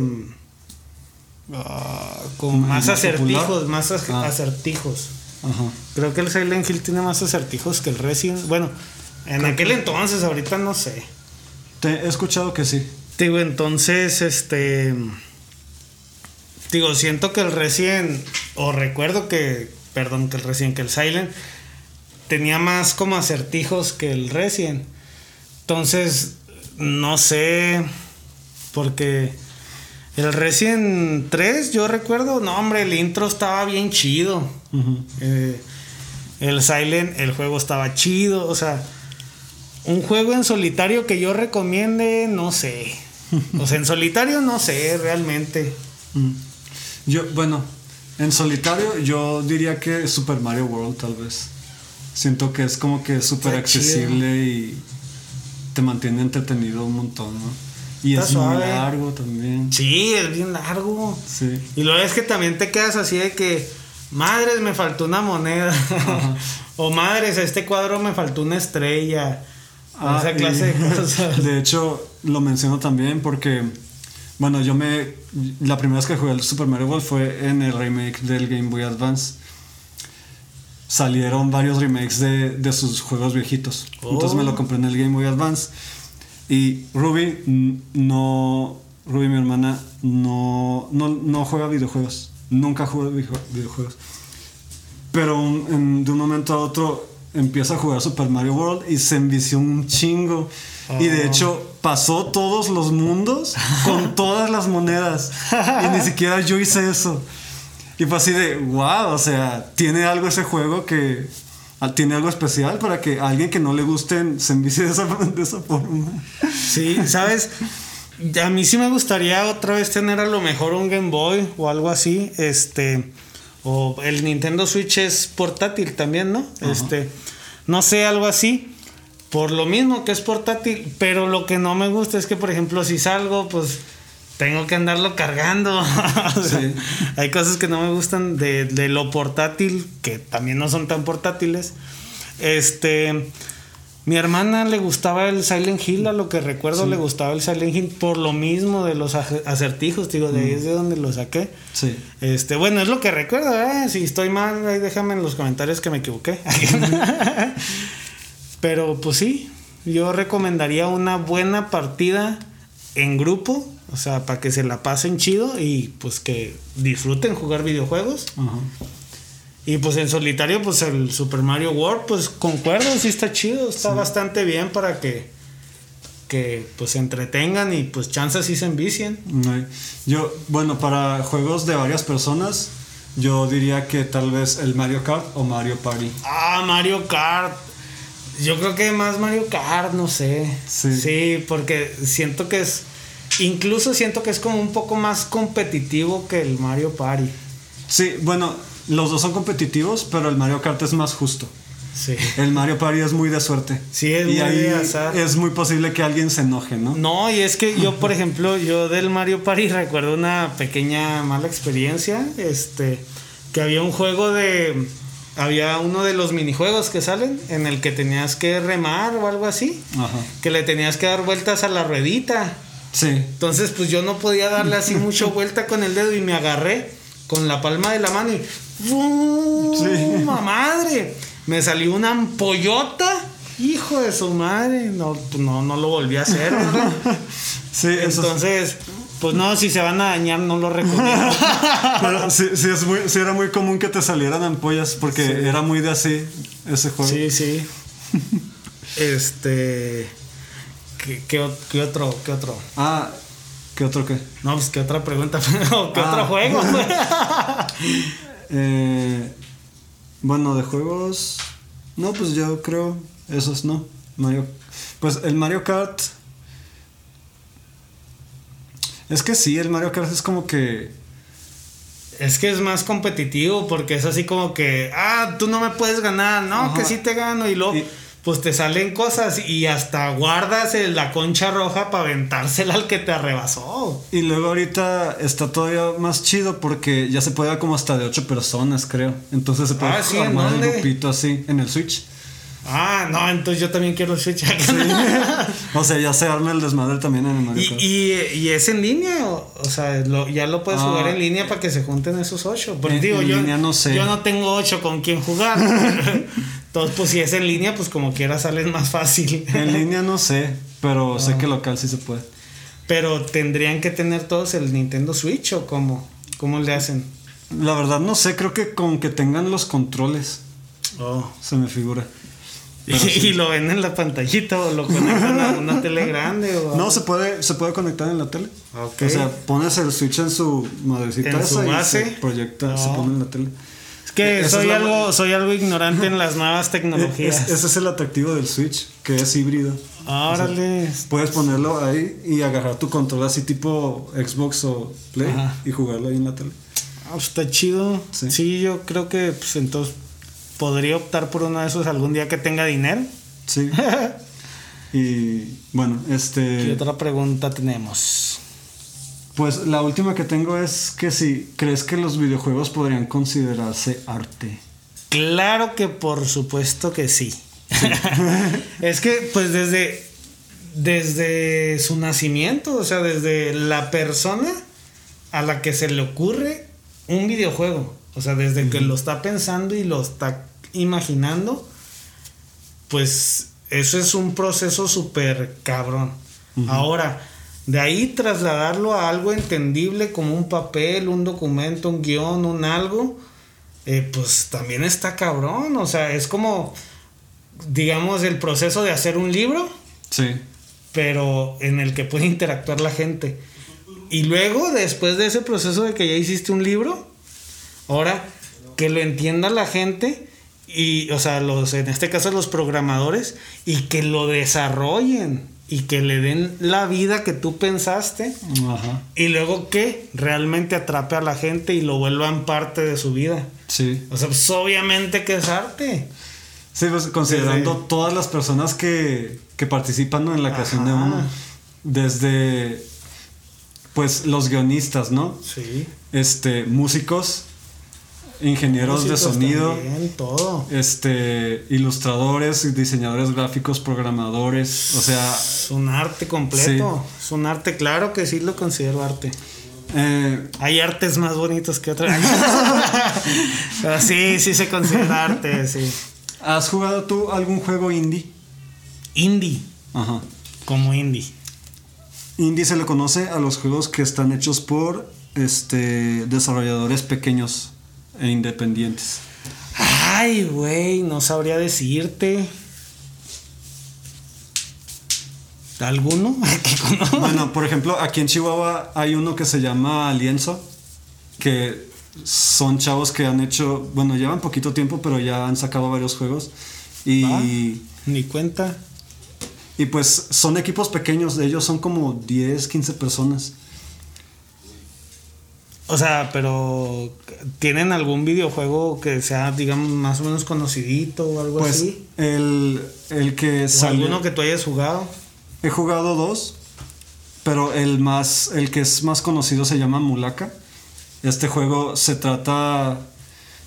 B: ah, con más,
A: más
B: acertijos,
A: popular?
B: más
A: Ah.
B: acertijos.
A: Ajá.
B: Creo que el Silent Hill tiene más acertijos que el Resident. Bueno, en aquel entonces, ahorita no sé.
A: Te he escuchado que sí.
B: Digo, entonces, este. Digo, siento que el Resident. O recuerdo que. Perdón, que el Resident, que el Silent. Tenía más como acertijos que el Resident. Entonces, no sé. Porque. El Resident 3, yo recuerdo. No, hombre, el intro estaba bien chido. Eh, el Silent, el juego estaba chido. O sea, un juego en solitario que yo recomiende, no sé. <laughs> O sea, en solitario no sé realmente.
A: Mm. Yo, bueno, en solitario yo diría que Super Mario World tal vez. Siento que es como que súper accesible y te mantiene entretenido un montón, ¿no? Y
B: Está
A: es muy largo también.
B: Sí, es bien largo.
A: Sí.
B: Y luego es que también te quedas así de que, madres, me faltó una moneda. <laughs> o madres, a este cuadro me faltó una estrella.
A: Ah,
B: esa clase de <laughs> cosas.
A: De hecho, lo menciono también porque, bueno, yo me. La primera vez que jugué el Super Mario World fue en el remake del Game Boy Advance. Salieron varios remakes de, de sus juegos viejitos. Entonces me
B: Oh.
A: lo compré en el Game Boy Advance. Y Ruby no. Ruby, mi hermana, no, no, no juega videojuegos. Nunca juega video- videojuegos. Pero un- en- de un momento a otro empieza a jugar Super Mario World y se envició un chingo. Y de
B: Oh.
A: hecho pasó todos los mundos con <laughs> todas las monedas. Y ni siquiera yo hice eso. Y fue así de, wow, o sea, tiene algo ese juego que ah, tiene algo especial para que a alguien que no le guste se envicie de esa, <laughs> de esa forma.
B: Sí, ¿sabes? A mí sí me gustaría otra vez tener a lo mejor un Game Boy o algo así. Este. O el Nintendo Switch es portátil también, ¿no? Este. No sé, algo así. Por lo mismo que es portátil. Pero lo que no me gusta es que, por ejemplo, si salgo, pues. Tengo que andarlo cargando. <laughs> O sea,
A: Sí.
B: Hay cosas que no me gustan de, de lo portátil, que también no son tan portátiles. Este. Mi hermana le gustaba el Silent Hill, a lo que recuerdo le gustaba el Silent Hill por lo mismo de los acertijos, digo, de ahí es de donde lo saqué.
A: Sí.
B: Este, bueno, es lo que recuerdo, ¿eh? Si estoy mal, ahí déjame en los comentarios que me equivoqué. <laughs> Pero pues sí, yo recomendaría una buena partida en grupo, o sea, para que se la pasen chido y pues que disfruten jugar videojuegos.
A: Ajá.
B: Y pues en solitario, pues el Super Mario World, pues concuerdo, sí está chido, está bastante bien para que, que pues se entretengan y pues chances sí se envicien.
A: Yo, bueno, para juegos de varias personas, yo diría que tal vez el Mario Kart o Mario Party.
B: Ah, Mario Kart. Yo creo que más Mario Kart, no sé.
A: Sí.
B: Sí, porque siento que es. Incluso siento que es como un poco más competitivo que el Mario Party.
A: Sí, bueno, los dos son competitivos, pero el Mario Kart es más justo.
B: Sí.
A: El Mario Party es muy de suerte.
B: Sí, es
A: y
B: muy
A: ahí
B: de azar.
A: es muy posible que alguien se enoje, ¿no?
B: No, y es que yo, por <laughs> ejemplo, yo del Mario Party recuerdo una pequeña mala experiencia. Este, que había un juego de. Había uno de los minijuegos que salen en el que tenías que remar o algo así.
A: Ajá.
B: Que le tenías que dar vueltas a la ruedita.
A: Sí.
B: Entonces, pues yo no podía darle así <laughs> mucho vuelta con el dedo y me agarré con la palma de la mano y.
A: Sí.
B: madre! Me salió una ampollota. Hijo de su madre. No, pues, no, no lo volví a hacer, ¿verdad? <laughs>
A: Sí, eso
B: Entonces, pues no, si se van a dañar, no lo recomiendo. <laughs>
A: pero sí, sí es muy, sí era muy común que te salieran ampollas porque era muy de así ese juego.
B: Sí, sí. <laughs> Este. ¿Qué, qué o- qué otro? ¿Qué otro?
A: Ah, ¿qué otro qué?
B: No, pues qué otra pregunta. <laughs> ¿Qué
A: Ah.
B: otro juego?
A: Eh, bueno, de juegos. No, pues yo creo esos no. Mario. Pues el Mario Kart. Es que sí, el Mario Kart es como que.
B: Es que es más competitivo porque es así como que, ah, tú no me puedes ganar, no, que sí te gano y luego, pues te salen cosas y hasta guardas la concha roja para aventársela al que te arrebasó.
A: Y luego ahorita está todavía más chido porque ya se puede como hasta de ocho personas, creo. Entonces se puede
B: Ah, sí,
A: armar
B: ¿en
A: el
B: dónde?
A: grupito así en el Switch.
B: Ah, no, entonces yo también quiero Switch. <laughs>
A: O sea, ya se arma el desmadre también en el Mario
B: ¿Y,
A: Kart.
B: y, y es en línea? O, o sea, lo- ya lo puedes
A: Ah,
B: jugar en línea para que se junten esos ocho. Porque
A: en-
B: digo,
A: en
B: yo,
A: línea no sé.
B: yo no tengo ocho con quien jugar. <laughs> Entonces, pues si es en línea, pues como quiera sale más fácil.
A: En línea no sé, pero
B: Ah.
A: sé que local sí se puede.
B: Pero tendrían que tener todos el Nintendo Switch o cómo? ¿Cómo le hacen?
A: La verdad no sé, creo que con que tengan los controles
B: Oh.
A: se me figura.
B: Y, y lo ven en la pantallita o lo conectan a una <laughs> tele grande o
A: No, se puede, se puede conectar en la tele. O sea, pones el Switch en su madrecita
B: En su
A: y
B: base.
A: se proyecta, se
B: Oh.
A: pone en la tele.
B: Es que
A: Esa
B: soy
A: es la-
B: algo, soy algo ignorante en las nuevas <laughs>
A: E-
B: tecnologías.
A: es- ese es el atractivo del Switch, que es híbrido.
B: Órale.
A: Puedes ponerlo ahí y agarrar tu control así tipo Xbox o Play
B: Ajá.
A: y jugarlo ahí en la tele.
B: Ah, pues está chido. Sí.
A: Sí.
B: yo creo que pues entonces podría optar por uno de esos algún día que tenga dinero.
A: Sí. <laughs> y bueno,
B: ¿Qué
A: este.
B: otra pregunta tenemos?
A: Pues la última que tengo es que si crees que los videojuegos podrían considerarse arte.
B: Claro que por supuesto que sí. <laughs> es que pues desde desde su nacimiento, o sea, desde la persona a la que se le ocurre un videojuego, o sea, desde que lo está pensando y lo está imaginando, pues eso es un proceso súper cabrón. Ahora, de ahí trasladarlo a algo entendible como un papel, un documento, un guion, un algo, eh, pues también está cabrón. O sea, es como, digamos, el proceso de hacer un libro,
A: Sí.
B: pero en el que puede interactuar la gente. Y luego, después de ese proceso de que ya hiciste un libro, ahora que lo entienda la gente y, o sea, los, en este caso los programadores, y que lo desarrollen y que le den la vida que tú pensaste.
A: Ajá.
B: Y luego que realmente atrape a la gente y lo vuelvan parte de su vida.
A: Sí.
B: O sea, pues obviamente que es arte.
A: Sí, pues considerando
B: Desde-
A: todas las personas que, que participan en la creación de uno. Desde pues los guionistas, ¿no?
B: Sí.
A: Este, músicos, ingenieros de sonido,
B: también, todo.
A: este, ilustradores, diseñadores gráficos, programadores, o sea,
B: Es un arte completo. Es un arte, claro que sí lo considero arte.
A: eh,
B: Hay artes más bonitos que otras. <laughs> Pero sí, sí se considera arte, sí.
A: ¿has jugado tú algún juego indie?
B: Indie,
A: Ajá.
B: como indie.
A: Indie se le conoce a los juegos que están hechos por este, desarrolladores pequeños e independientes.
B: Ay, güey, no sabría decirte. ¿Alguno? <laughs>
A: Bueno, por ejemplo, aquí en Chihuahua hay uno que se llama Lienzo, que son chavos que han hecho, bueno, llevan poquito tiempo, pero ya han sacado varios juegos. Y,
B: Va. Ni cuenta.
A: y pues son equipos pequeños, de ellos son como 10, 15 personas.
B: O sea, pero ¿tienen algún videojuego que sea, digamos, más o menos conocidito o algo
A: Pues
B: así?
A: el, el que
B: ¿O
A: salió...
B: alguno que tú hayas jugado?
A: He jugado dos, pero el más, el que es más conocido se llama Mulaka. Este juego se trata,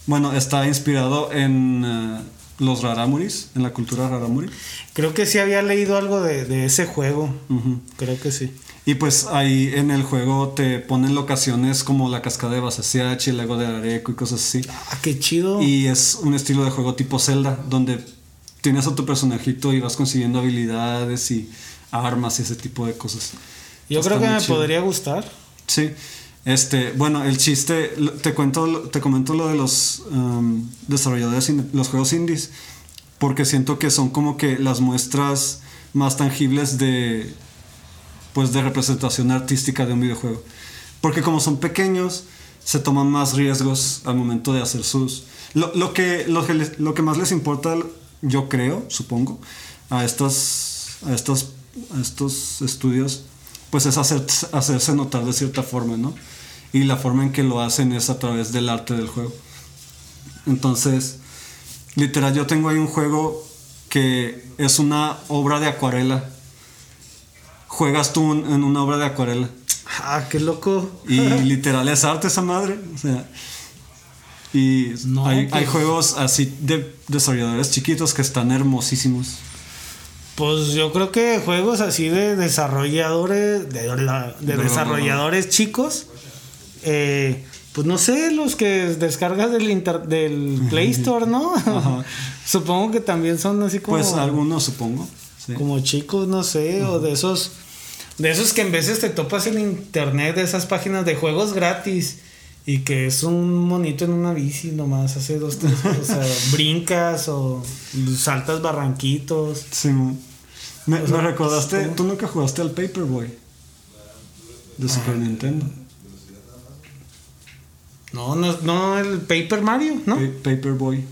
A: bueno, está inspirado en eh, los Raramuris, en la cultura Raramuri.
B: Creo que sí había leído algo de, de ese juego.
A: Ujú.
B: Creo que sí.
A: Y pues ahí en el juego te ponen locaciones como la cascada de Basasiachi, el lago de Areco y cosas así.
B: Ah, qué chido.
A: Y es un estilo de juego tipo Zelda, donde tienes a tu personajito y vas consiguiendo habilidades y armas y ese tipo de cosas.
B: Yo
A: Está
B: creo que me
A: chido.
B: podría gustar.
A: Sí. Este, bueno, el chiste, te cuento, te comento lo de los um, desarrolladores, los juegos indies, porque siento que son como que las muestras más tangibles de, pues, de representación artística de un videojuego. Porque como son pequeños, se toman más riesgos al momento de hacer sus... Lo, lo que, lo, que lo que más les importa, yo creo, supongo, a estas, a estas, a estos estudios, pues es hacer, hacerse notar de cierta forma, ¿no? Y la forma en que lo hacen es a través del arte del juego. Entonces, literal, yo tengo ahí un juego que es una obra de acuarela. Juegas tú en una obra de acuarela.
B: Ah, qué loco.
A: Y <laughs> literal es arte esa madre. O sea, y hay, hay, pues juegos así de desarrolladores chiquitos que están hermosísimos.
B: Pues yo creo que juegos así de desarrolladores, de, de desarrolladores chicos, eh, pues no sé, los que descargas del, del Play <laughs> Store, ¿no? <laughs> supongo que también son así como...
A: Pues algunos supongo.
B: Como chicos, no sé, o de esos... De esos que en veces te topas en internet, de esas páginas de juegos gratis. Y que es un monito en una bici nomás, hace dos, tres cosas. <laughs> brincas o saltas barranquitos.
A: Sí, me, recordaste, tú nunca jugaste al Paperboy de Super Nintendo.
B: No, no, no, el Paper Mario, ¿no?
A: Paperboy.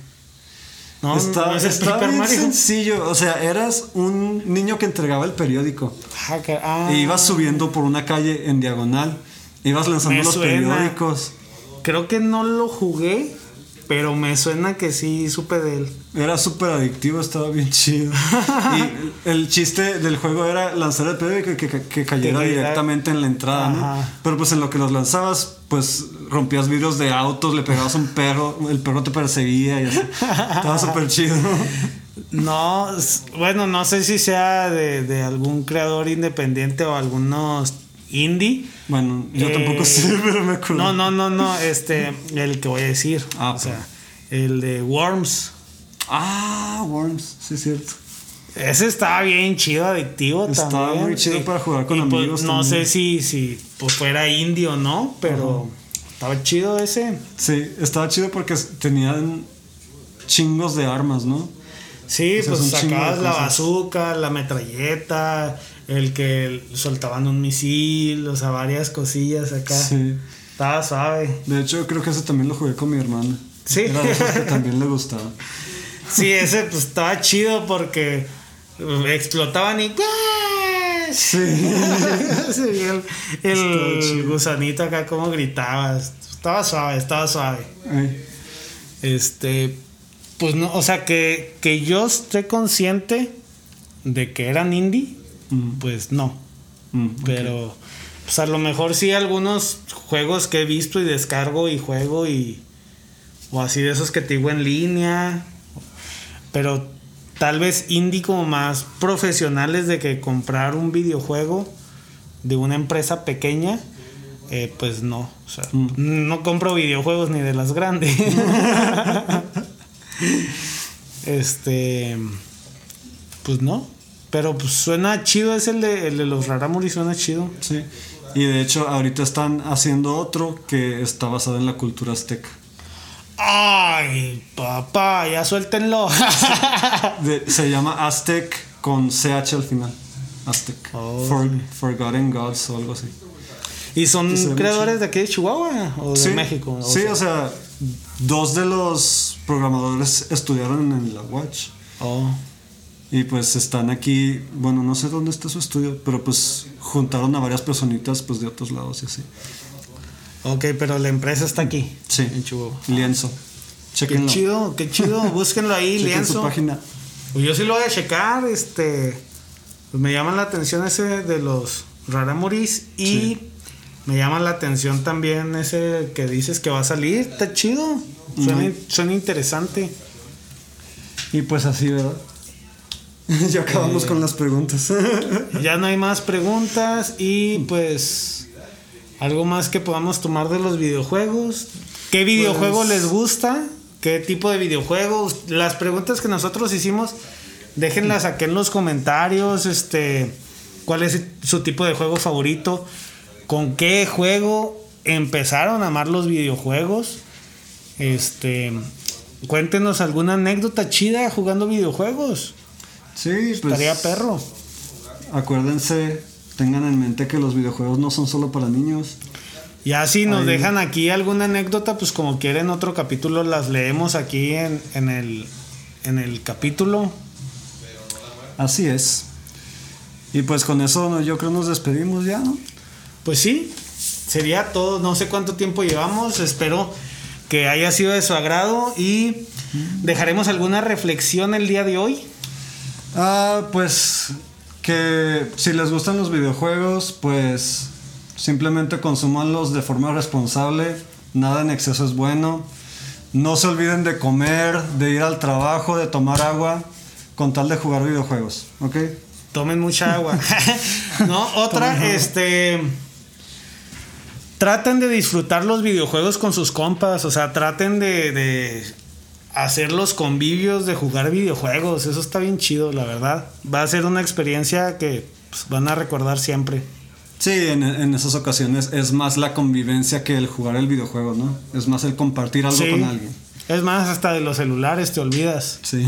A: No, está, no bien sencillo. O sea, eras un niño que entregaba el periódico. Ah, ah. e ibas subiendo por una calle en diagonal. Ibas lanzando los periódicos.
B: Creo que no lo jugué, pero me suena que sí supe de él.
A: Era súper adictivo, estaba bien chido. <laughs> y el chiste del juego era lanzar el periódico y que, cayera directamente en la entrada, ¿no? Pero pues en lo que los lanzabas, pues rompías vidrios de autos, le pegabas a un perro, el perro te perseguía y así. Estaba súper chido.
B: No, bueno, no sé si sea de, de algún creador independiente o algunos indie.
A: Bueno, yo tampoco sé, eh, pero me acuerdo.
B: No, no, no, no, este, el que voy a decir. Ah, o sea, el de Worms.
A: Ah, Worms, sí es cierto.
B: Ese estaba bien chido, adictivo
A: estaba también. Estaba muy chido para jugar con pues, amigos.
B: no sé si, si pues fuera indie o no, pero estaba chido ese.
A: Sí, estaba chido porque tenían chingos de armas, ¿no?
B: Sí, pues sacabas la bazooka, la metralleta, el que soltaban un misil, o sea, varias cosillas acá. Sí. Estaba suave.
A: De hecho, creo que ese también lo jugué con mi hermana. Sí. Era que también le gustaba. <laughs>
B: Sí, ese pues estaba chido porque explotaban y. <laughs> Sí. el, el gusanito acá como gritaba. Estaba suave, estaba suave. Este. Pues no, o sea que, que yo esté consciente de que eran indie pues no. Mm, Pero, pues a lo mejor sí algunos juegos que he visto y descargo y juego y... O así de esos que te digo en línea. Pero tal vez indie como más profesionales de que comprar un videojuego de una empresa pequeña, eh, pues no. O sea, mm. no compro videojuegos ni de las grandes. <laughs> <laughs> este. Pues no. Pero pues suena chido, es el de, el de los Raramuri, suena chido.
A: Sí. Y de hecho, ahorita están haciendo otro que está basado en la cultura azteca.
B: Ay, papá, ya suéltenlo. <laughs>
A: se llama Aztec con CH al final. Aztec. Oh, Forgotten Gods o algo así.
B: ¿Y son creadores de aquí de Chihuahua o de México?
A: sí, o sea, dos de los programadores estudiaron en la Watch. Oh. Y pues están aquí, bueno, no sé dónde está su estudio, pero pues juntaron a varias personitas pues de otros lados y así.
B: Ok, pero la empresa está aquí.
A: Sí. En Chihuahua. Lienzo.
B: Chequenlo. Qué chido, qué chido. <laughs> Búsquenlo ahí, Lienzo. su página. Pues yo sí lo voy a checar, este... Pues me llama la atención ese de los Raramuris y me llama la atención también ese que dices que va a salir. Está chido. Suena, suena interesante.
A: Y pues así, ¿verdad? <laughs> ya acabamos con las preguntas. <laughs>
B: ya no hay más preguntas y pues algo más que podamos tomar de los videojuegos. ¿Qué videojuego pues les gusta? ¿Qué tipo de videojuegos? Las preguntas que nosotros hicimos, déjenlas aquí en los comentarios. Este, ¿cuál es su tipo de juego favorito? ¿Con qué juego empezaron a amar los videojuegos? Este, cuéntenos alguna anécdota chida jugando videojuegos.
A: Sí, pues.
B: Estaría perro.
A: Acuérdense, tengan en mente que los videojuegos no son solo para niños.
B: Ya si nos dejan aquí alguna anécdota, pues como quieren otro capítulo, las leemos aquí en, en, el, en el capítulo.
A: Así es. Y pues con eso yo creo nos despedimos ya, ¿no?
B: Pues sí, sería todo. No sé cuánto tiempo llevamos. Espero que haya sido de su agrado y dejaremos alguna reflexión el día de hoy.
A: Ah, pues que si les gustan los videojuegos, pues simplemente consumanlos de forma responsable. Nada en exceso es bueno. No se olviden de comer, de ir al trabajo, de tomar agua, con tal de jugar videojuegos, ¿ok?
B: Tomen mucha agua. <laughs> no, otra, este traten de disfrutar los videojuegos con sus compas, o sea, traten de, hacer los convivios de jugar videojuegos, eso está bien chido, la verdad. Va a ser una experiencia que pues, van a recordar siempre.
A: Sí, en, esas ocasiones es más la convivencia que el jugar el videojuego, ¿no? Es más el compartir algo con alguien.
B: Es más, hasta de los celulares te olvidas.
A: Sí.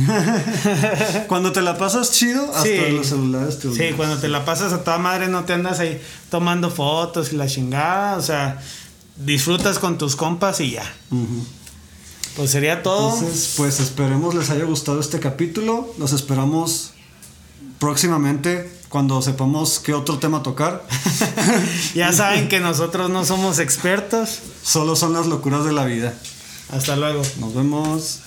A: <laughs> cuando te la pasas chido, hasta de los celulares te olvidas.
B: Sí, cuando te la pasas a toda madre no te andas ahí tomando fotos y la chingada. O sea, disfrutas con tus compas y ya. Pues sería todo.
A: Entonces, pues esperemos les haya gustado este capítulo. Los esperamos próximamente cuando sepamos qué otro tema tocar. <laughs>
B: ya saben que nosotros no somos expertos.
A: Solo son las locuras de la vida.
B: Hasta luego.
A: Nos vemos.